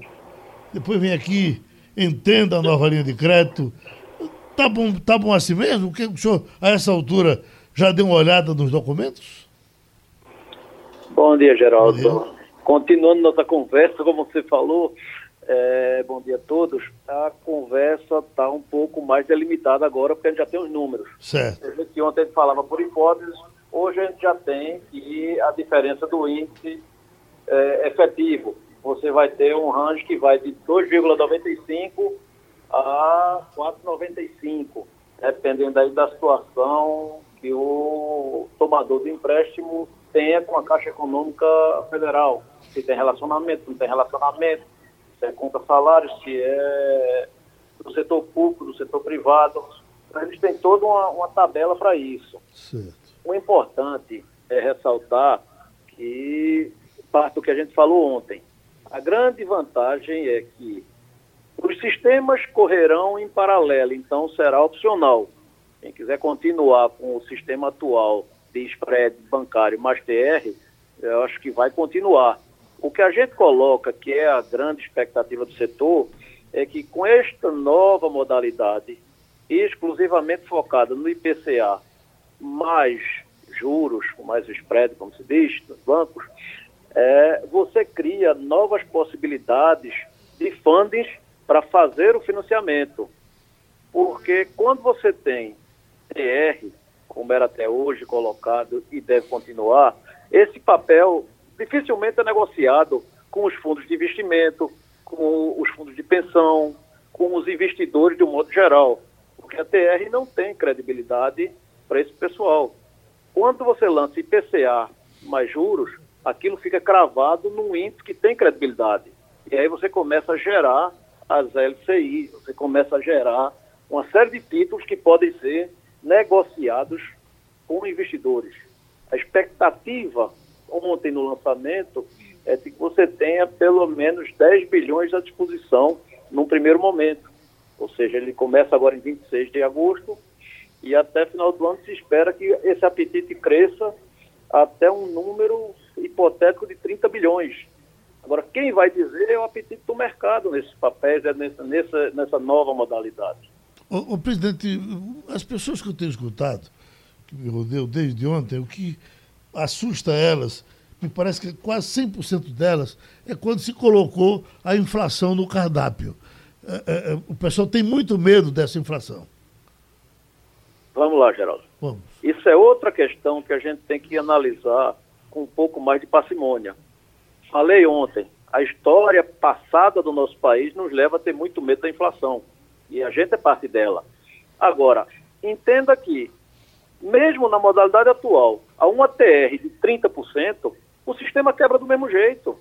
Depois vem aqui entenda a nova linha de crédito. Tá bom, tá bom assim mesmo? O que o senhor, a essa altura, já deu uma olhada nos documentos? Bom dia, Geraldo. Bom dia. Continuando nossa conversa, como você falou, é, bom dia a todos. A conversa está um pouco mais delimitada agora, porque a gente já tem os números. Certo. A gente ontem falava por hipóteses, hoje a gente já tem que a diferença do índice é, efetivo. Você vai ter um range que vai de 2,95 a 4,95, dependendo aí da situação que o tomador do empréstimo tenha com a Caixa Econômica Federal. Se tem relacionamento, se não tem relacionamento, se é conta salários, se é do setor público, do setor privado. Eles têm toda uma, uma tabela para isso. Certo. O importante é ressaltar que parte do que a gente falou ontem. A grande vantagem é que os sistemas correrão em paralelo, então será opcional. Quem quiser continuar com o sistema atual de spread bancário mais TR, eu acho que vai continuar. O que a gente coloca, que é a grande expectativa do setor, é que com esta nova modalidade, exclusivamente focada no IPCA, mais juros, mais spread, como se diz, nos bancos, é, você cria novas possibilidades de fundings para fazer o financiamento. Porque quando você tem TR, como era até hoje colocado e deve continuar, esse papel dificilmente é negociado com os fundos de investimento, com os fundos de pensão, com os investidores de um modo geral, porque a TR não tem credibilidade para esse pessoal. Quando você lança IPCA mais juros, aquilo fica cravado num índice que tem credibilidade. E aí você começa a gerar as LCI, você começa a gerar uma série de títulos que podem ser negociados com investidores. A expectativa ontem no lançamento é de que você tenha pelo menos 10 bilhões à disposição num primeiro momento. Ou seja, ele começa agora em 26 de agosto e até final do ano se espera que esse apetite cresça até um número hipotético de 30 bilhões. Agora, quem vai dizer é o apetite do mercado nesses papéis, é nessa, nessa, nessa nova modalidade. O, presidente, as pessoas que eu tenho escutado, que me rodeiam desde ontem, o que assusta elas, me parece que quase 100% delas, é quando se colocou a inflação no cardápio. É, é, é, o pessoal tem muito medo dessa inflação. Vamos lá, Geraldo. Vamos. Isso é outra questão que a gente tem que analisar com um pouco mais de parcimônia. Falei ontem, a história passada do nosso país nos leva a ter muito medo da inflação. E a gente é parte dela. Agora, entenda que, mesmo na modalidade atual, a uma TR de 30%, o sistema quebra do mesmo jeito.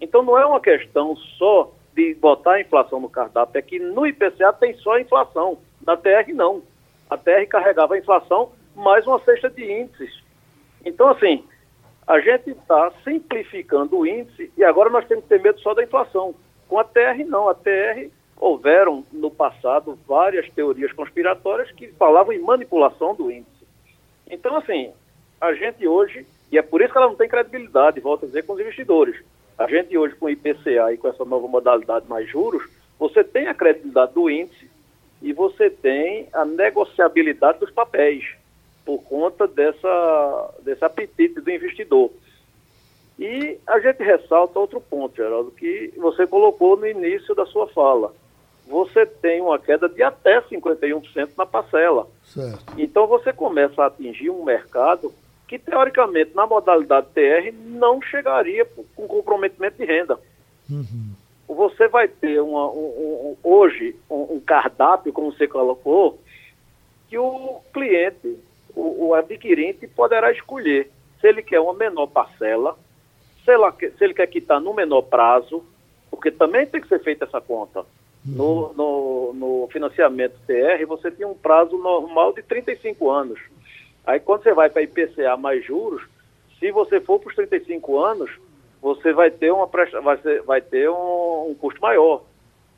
Então não é uma questão só de botar a inflação no cardápio, é que no IPCA tem só a inflação, na TR não. A TR carregava a inflação mais uma cesta de índices. Então, assim, a gente está simplificando o índice e agora nós temos que ter medo só da inflação. Com a TR, não. A TR, houveram no passado várias teorias conspiratórias que falavam em manipulação do índice. Então, assim, a gente hoje, e é por isso que ela não tem credibilidade, volto a dizer, com os investidores. A gente hoje, com o IPCA e com essa nova modalidade mais juros, você tem a credibilidade do índice e você tem a negociabilidade dos papéis por conta dessa, desse apetite do investidor. E a gente ressalta outro ponto, Geraldo, que você colocou no início da sua fala. Você tem uma queda de até 51% na parcela. Certo. Então você começa a atingir um mercado que, teoricamente, na modalidade TR, não chegaria com comprometimento de renda. Uhum. Você vai ter uma, um, um, hoje um, um cardápio, como você colocou, que o cliente o, o adquirente poderá escolher se ele quer uma menor parcela, se, ela, se ele quer quitar no menor prazo, porque também tem que ser feita essa conta. Uhum. No, no, no, financiamento TR, você tem um prazo normal de 35 anos. Aí quando você vai para IPCA mais juros, se você for para os 35 anos, você vai ter, uma, vai, ser, vai ter um, um custo maior.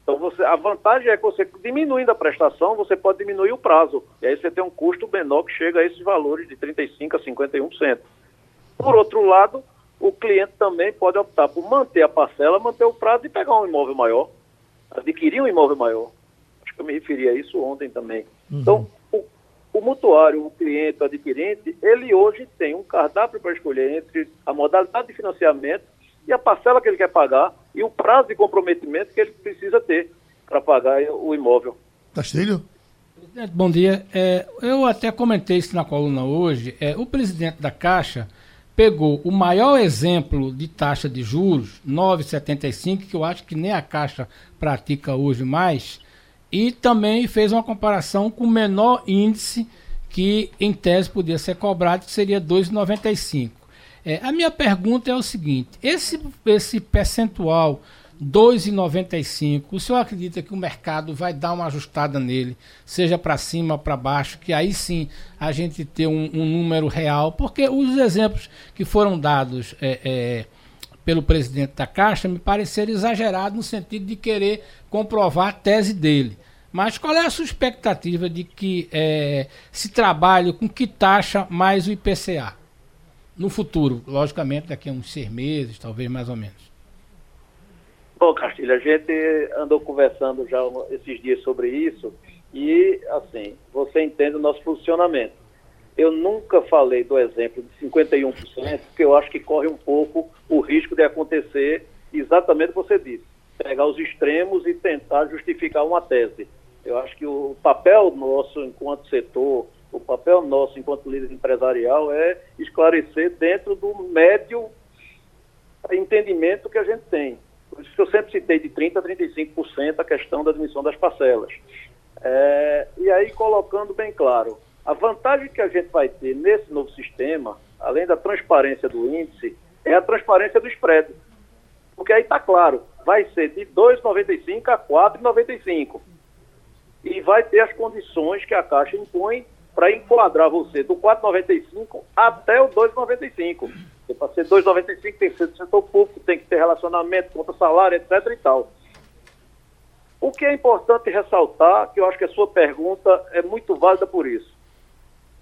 Então, você, a vantagem é que você, diminuindo a prestação, você pode diminuir o prazo. E aí você tem um custo menor que chega a esses valores de 35% a 51%. Por outro lado, o cliente também pode optar por manter a parcela, manter o prazo e pegar um imóvel maior. Adquirir um imóvel maior. Acho que eu me referi a isso ontem também. Uhum. Então, o, o mutuário, o cliente, o adquirente, ele hoje tem um cardápio para escolher entre a modalidade de financiamento e a parcela que ele quer pagar e o prazo de comprometimento que ele precisa ter para pagar o imóvel. Castilho? Bom dia. É, eu até comentei isso na coluna hoje. É, o presidente da Caixa pegou o maior exemplo de taxa de juros, 9,75, que eu acho que nem a Caixa pratica hoje mais, e também fez uma comparação com o menor índice que em tese podia ser cobrado, que seria 2,95. É, a minha pergunta é o seguinte: esse, esse percentual 2,95. O senhor acredita que o mercado vai dar uma ajustada nele, seja para cima, para baixo, que aí sim a gente ter um, um, número real? Porque os exemplos que foram dados é, é, pelo presidente da Caixa me pareceram exagerados no sentido de querer comprovar a tese dele. Mas qual é a sua expectativa de que é, se trabalhe com que taxa mais o IPCA? No futuro, logicamente, daqui a uns seis meses, talvez mais ou menos. Bom, Castilho, a gente andou conversando já esses dias sobre isso e, assim, você entende o nosso funcionamento. Eu nunca falei do exemplo de 51%, porque eu acho que corre um pouco o risco de acontecer exatamente o que você disse, pegar os extremos e tentar justificar uma tese. Eu acho que o papel nosso enquanto setor, o papel nosso enquanto líder empresarial é esclarecer dentro do médio entendimento que a gente tem. Por isso que eu sempre citei de 30% a 35% a questão da admissão das parcelas. É, e aí, colocando bem claro, a vantagem que a gente vai ter nesse novo sistema, além da transparência do índice, é a transparência do spread. Porque aí está claro, vai ser de 2,95 a 4,95. E vai ter as condições que a Caixa impõe para enquadrar você do 4,95 até o 2,95. Para ser 2,95 tem que ser do setor público, tem que ter relacionamento, conta salário, etc. e tal. O que é importante ressaltar, que eu acho que a sua pergunta é muito válida por isso,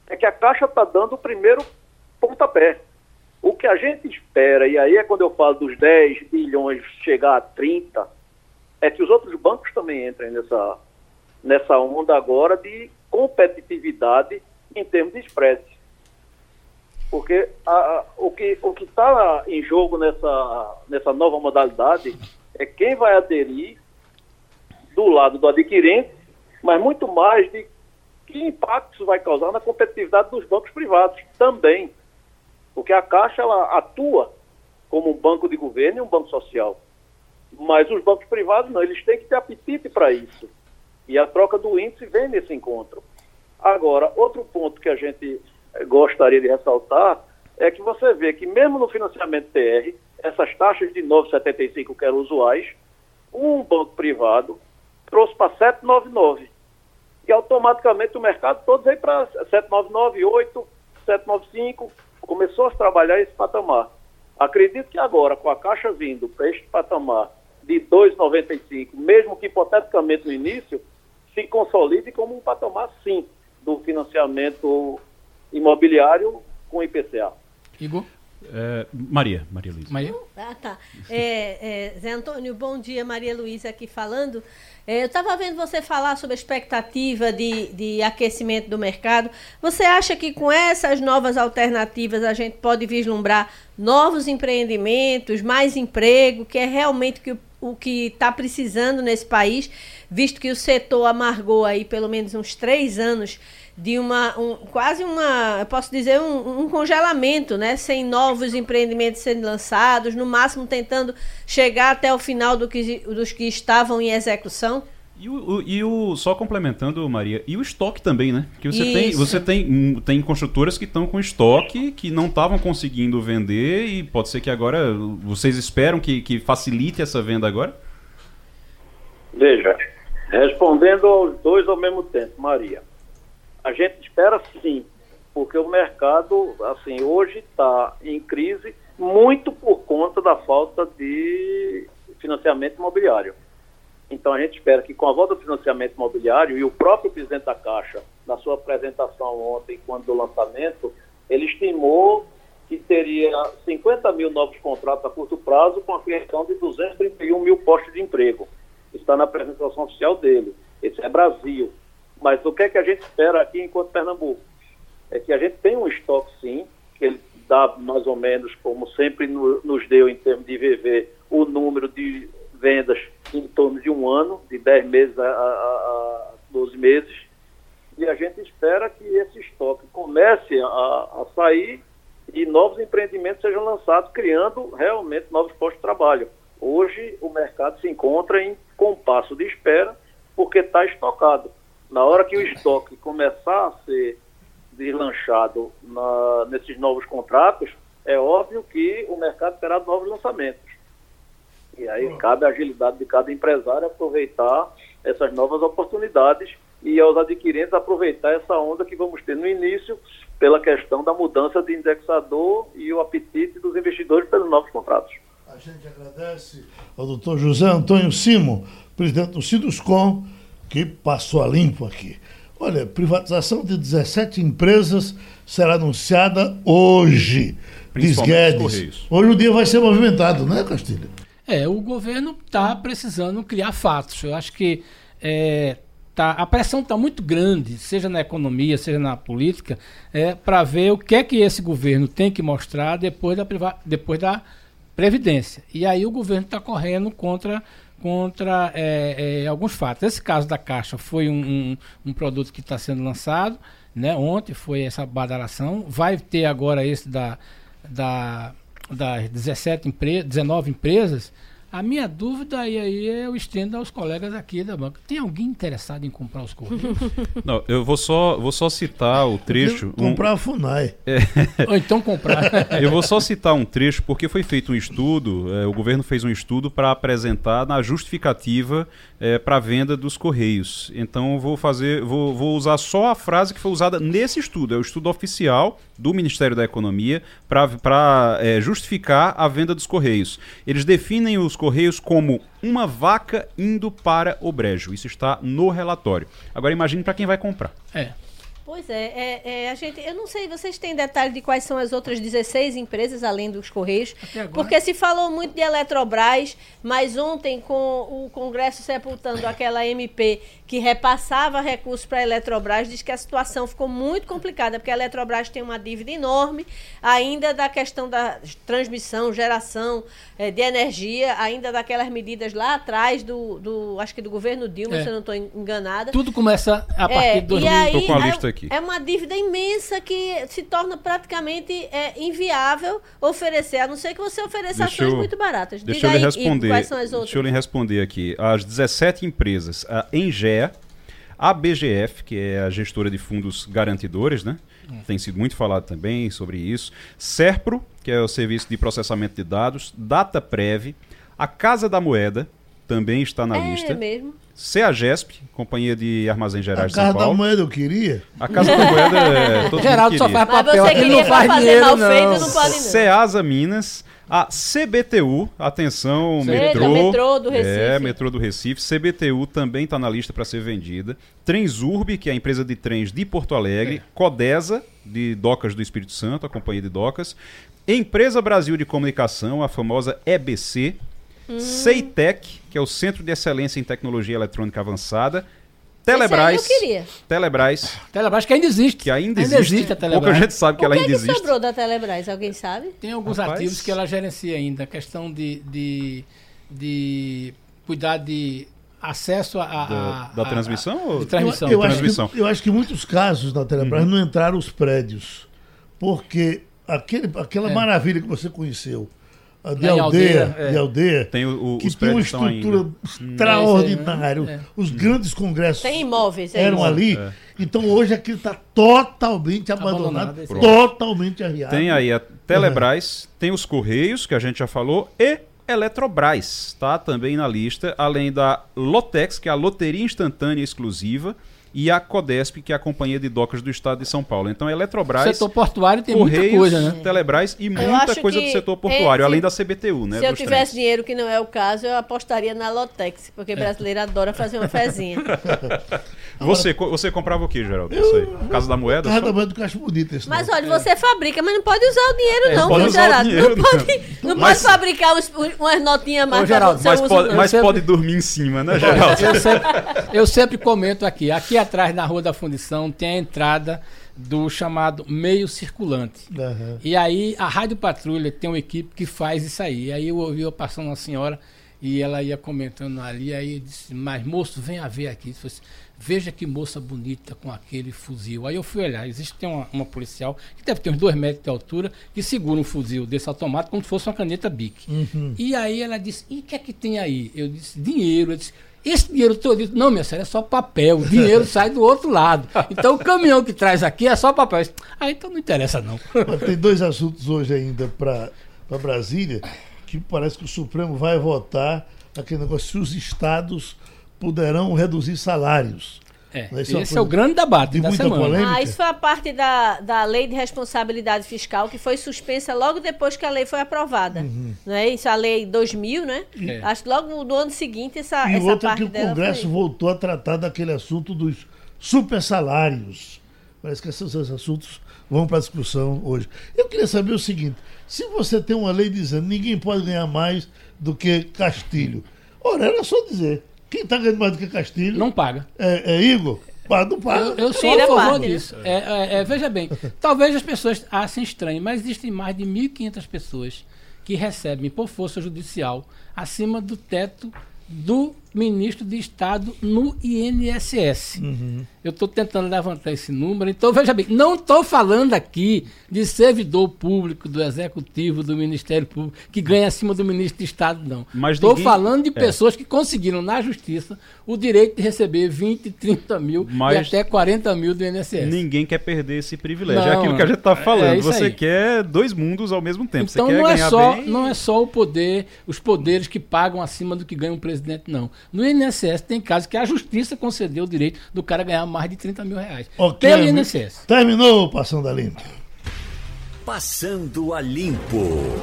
é que a Caixa está dando o primeiro pontapé. O que a gente espera, e aí é quando eu falo dos 10 bilhões chegar a 30, é que os outros bancos também entrem nessa, nessa onda agora de competitividade em termos de spread. Porque a, a, o que o está em jogo nessa, nessa nova modalidade é quem vai aderir do lado do adquirente, mas muito mais de que impacto isso vai causar na competitividade dos bancos privados também. Porque a Caixa ela atua como um banco de governo e um banco social. Mas os bancos privados não, eles têm que ter apetite para isso. E a troca do índice vem nesse encontro. Agora, outro ponto que a gente gostaria de ressaltar é que você vê que mesmo no financiamento TR, essas taxas de 9,75 que eram usuais, um banco privado trouxe para 7,99. E automaticamente o mercado todo veio para 7,99, 8, 7,95, começou a trabalhar esse patamar. Acredito que agora, com a Caixa vindo para este patamar de 2,95, mesmo que hipoteticamente no início, se consolide como um patamar, sim, do financiamento imobiliário com IPCA. Igor? É, Maria, Maria Luísa. Maria? Ah, tá. É, é, Zé Antônio, bom dia, Maria Luísa aqui falando. É, eu estava vendo você falar sobre a expectativa de, de aquecimento do mercado. Você acha que com essas novas alternativas a gente pode vislumbrar novos empreendimentos, mais emprego, que é realmente que o, o que está precisando nesse país, visto que o setor amargou aí pelo menos uns três anos de uma um, quase uma, eu posso dizer, um, um, congelamento, né? Sem novos empreendimentos sendo lançados, no máximo tentando chegar até o final do que, dos que estavam em execução. E o, o, e o, só complementando, Maria, e o estoque também, né? Que você Isso. tem, você tem, tem construtoras que estão com estoque que não estavam conseguindo vender e pode ser que agora vocês esperam que, que facilite essa venda agora? Veja, respondendo aos dois ao mesmo tempo, Maria. A gente espera sim, porque o mercado, assim, hoje está em crise muito por conta da falta de financiamento imobiliário. Então a gente espera que com a volta do financiamento imobiliário e o próprio presidente da Caixa, na sua apresentação ontem, quando do lançamento, ele estimou que teria 50 mil novos contratos a curto prazo com a criação de 231 mil postos de emprego. está na apresentação oficial dele. Esse é Brasil. Mas o que é que a gente espera aqui enquanto Pernambuco? É que a gente tem um estoque, sim, que ele dá mais ou menos, como sempre no, nos deu em termos de VV, o número de vendas em torno de um ano, de 10 meses a, a, a 12 meses. E a gente espera que esse estoque comece a, a sair e novos empreendimentos sejam lançados, criando realmente novos postos de trabalho. Hoje o mercado se encontra em compasso de espera porque está estocado. Na hora que o estoque começar a ser deslanchado na, nesses novos contratos, é óbvio que o mercado terá novos lançamentos. E aí cabe a agilidade de cada empresário aproveitar essas novas oportunidades e aos adquirentes aproveitar essa onda que vamos ter no início pela questão da mudança de indexador e o apetite dos investidores pelos novos contratos. A gente agradece ao doutor José Antônio Simo, presidente do Ciduscom, que passou a limpo aqui. Olha, privatização de 17 empresas será anunciada hoje. Diz Guedes. Hoje o dia vai ser movimentado, não é, Castilho? É, o governo está precisando criar fatos. Eu acho que é, tá, a pressão está muito grande, seja na economia, seja na política, é, para ver o que é que esse governo tem que mostrar depois da, depois da Previdência. E aí o governo está correndo contra, contra é, é, alguns fatos. Esse caso da Caixa foi um, um, um produto que está sendo lançado, né? ontem foi essa badalação, vai ter agora esse da, da, das 17 empre 19 empresas, a minha dúvida, e aí eu estendo aos colegas aqui da banca. Tem alguém interessado em comprar os Correios? (laughs) Não, eu vou só, vou só citar o trecho. Comprar um... a FUNAI. É... (laughs) Ou então comprar. eu vou só citar um trecho, porque foi feito um estudo, é, o governo fez um estudo para apresentar na justificativa é, para a venda dos Correios. Então vou fazer, vou, vou usar só a frase que foi usada nesse estudo. É o estudo oficial do Ministério da Economia para é, justificar a venda dos Correios. Eles definem os Correios como uma vaca indo para o brejo. Isso está no relatório. Agora imagine para quem vai comprar. É. Pois é, é, é, a gente, eu não sei, vocês têm detalhe de quais são as outras 16 empresas além dos Correios? Porque se falou muito de Eletrobras, mas ontem com o Congresso sepultando aquela MP que repassava recursos para a Eletrobras, diz que a situação ficou muito complicada, porque a Eletrobras tem uma dívida enorme, ainda da questão da transmissão, geração é, de energia, ainda daquelas medidas lá atrás do, do acho que do governo Dilma, é. se eu não estou enganada. Tudo começa a partir é, de 2000. Estou com a lista aqui. É uma dívida imensa que se torna praticamente é, inviável oferecer, a não ser que você ofereça deixa ações eu, muito baratas. Deixa Diga eu lhe responder. quais são as outras? Deixa eu lhe responder aqui. As 17 empresas, a Engea, a BGF, que é a gestora de fundos garantidores, né? Hum. Tem sido muito falado também sobre isso. Serpro, que é o serviço de processamento de dados, DataPrev, a Casa da Moeda, também está na é lista. É mesmo. CEAGESP, Companhia de Armazém Gerais a de São Paulo. A Casa da Moeda eu queria. A Casa da Moeda é todo Geraldo só faz papel, Mas você ele não faz dinheiro mal não. Feito, não pode não. Ceasa Minas, a CBTU, atenção, Sim, metrô. metrô do Recife. É, metrô do Recife. CBTU também está na lista para ser vendida. Transurb, que é a empresa de trens de Porto Alegre. É. Codesa, de Docas do Espírito Santo, a companhia de Docas. Empresa Brasil de Comunicação, a famosa EBC. Hum. Ceitec, que é o Centro de Excelência em Tecnologia Eletrônica Avançada. Telebrás. eu queria. Telebrás. Telebrás que ainda existe. Que ainda, ainda existe. existe a Telebrás. Pouca gente sabe que o ela que ainda é que existe. sobrou da Telebrás? Alguém sabe? Tem alguns Rapaz. ativos que ela gerencia ainda. A questão de, de, de cuidar de acesso a, a, da, da, transmissão? A, a, de transmissão. Eu, eu, transmissão. Acho que, eu acho que em muitos casos da Telebrás uhum. não entraram os prédios. Porque aquele, aquela é. maravilha que você conheceu de aldeia, aldeia, é. de aldeia tem o, o, que tem uma estrutura extraordinária. É, é. Os grandes congressos tem imóveis, é eram ali. É. Então hoje aquilo está totalmente abandonado, abandonado totalmente arriado. Tem aí a Telebrás, tem os Correios, que a gente já falou, e Eletrobras, tá? Também na lista, além da Lotex, que é a loteria instantânea exclusiva, e a Codesp, que é a Companhia de Docas do Estado de São Paulo. Então, Eletrobras, o setor portuário tem Correios, muita coisa, né? Telebrás e muita coisa do setor portuário, além da CBTU, né? Se eu tivesse trens. dinheiro, que não é o caso, eu apostaria na Lotex, porque brasileiro adora fazer uma fezinha. (laughs) você, você comprava o que, Geraldo? Eu, Isso aí. Casa da Moeda? Casa da Moeda do Caixa Bonita. Mas olha, você fabrica, mas não pode usar o dinheiro, é, não, pode viu, Geraldo? Dinheiro, não, pode Não mas, pode fabricar uns, umas notinhas mais Geraldo, mas, pode, mas sempre, pode dormir em cima, né, Geraldo? Eu sempre, eu sempre comento aqui. Aqui atrás, na Rua da Fundição, tem a entrada do chamado meio circulante. Uhum. E aí a Rádio Patrulha tem uma equipe que faz isso aí. E aí eu ouvi eu passando uma senhora e ela ia comentando ali, aí disse, mas moço, venha ver aqui. Disse, Veja que moça bonita com aquele fuzil. Aí eu fui olhar, existe uma, uma policial que deve ter uns dois metros de altura, que segura um fuzil desse automático como se fosse uma caneta BIC. Uhum. E aí ela disse, e o que é que tem aí? Eu disse, dinheiro. Eu disse, esse dinheiro todo, disse, não, minha senhora, é só papel. O dinheiro sai do outro lado. Então o caminhão que traz aqui é só papel. Ah, então não interessa não. Tem dois assuntos hoje ainda para Brasília que parece que o Supremo vai votar aquele negócio se os estados poderão reduzir salários. É, é esse é o grande debate de da semana. Polêmica. Ah, isso foi a parte da, da lei de responsabilidade fiscal que foi suspensa logo depois que a lei foi aprovada. Uhum. Não é isso? A lei 2000, né? É. Acho que logo no ano seguinte essa, e essa outra parte que o Congresso foi... voltou a tratar daquele assunto dos super salários. Parece que esses assuntos vão para discussão hoje. Eu queria saber o seguinte: se você tem uma lei dizendo ninguém pode ganhar mais do que Castilho, ora, era só dizer. Quem está ganhando mais do que Castilho? Não paga. É, é Igor? Não paga. Eu, eu sou a favor né? disso. É, é, é, veja bem, talvez as pessoas achem estranho, mas existem mais de 1.500 pessoas que recebem por força judicial acima do teto do ministro de Estado no INSS. Uhum. Eu estou tentando levantar esse número. Então, veja bem, não estou falando aqui de servidor público, do Executivo, do Ministério Público, que ganha acima do ministro de Estado, não. Estou ninguém... falando de é. pessoas que conseguiram na Justiça o direito de receber 20, 30 mil Mas e até 40 mil do INSS. Ninguém quer perder esse privilégio. É não, é aquilo que a gente está falando. É Você aí. quer dois mundos ao mesmo tempo. Então não é, só, bem... não é só o poder, os poderes que pagam acima do que ganha um presidente, não. No INSS tem casos que a Justiça concedeu o direito do cara ganhar mais de 30 mil reais. Okay, pelo INSS. Terminou Passando a Limpo. Passando a Limpo.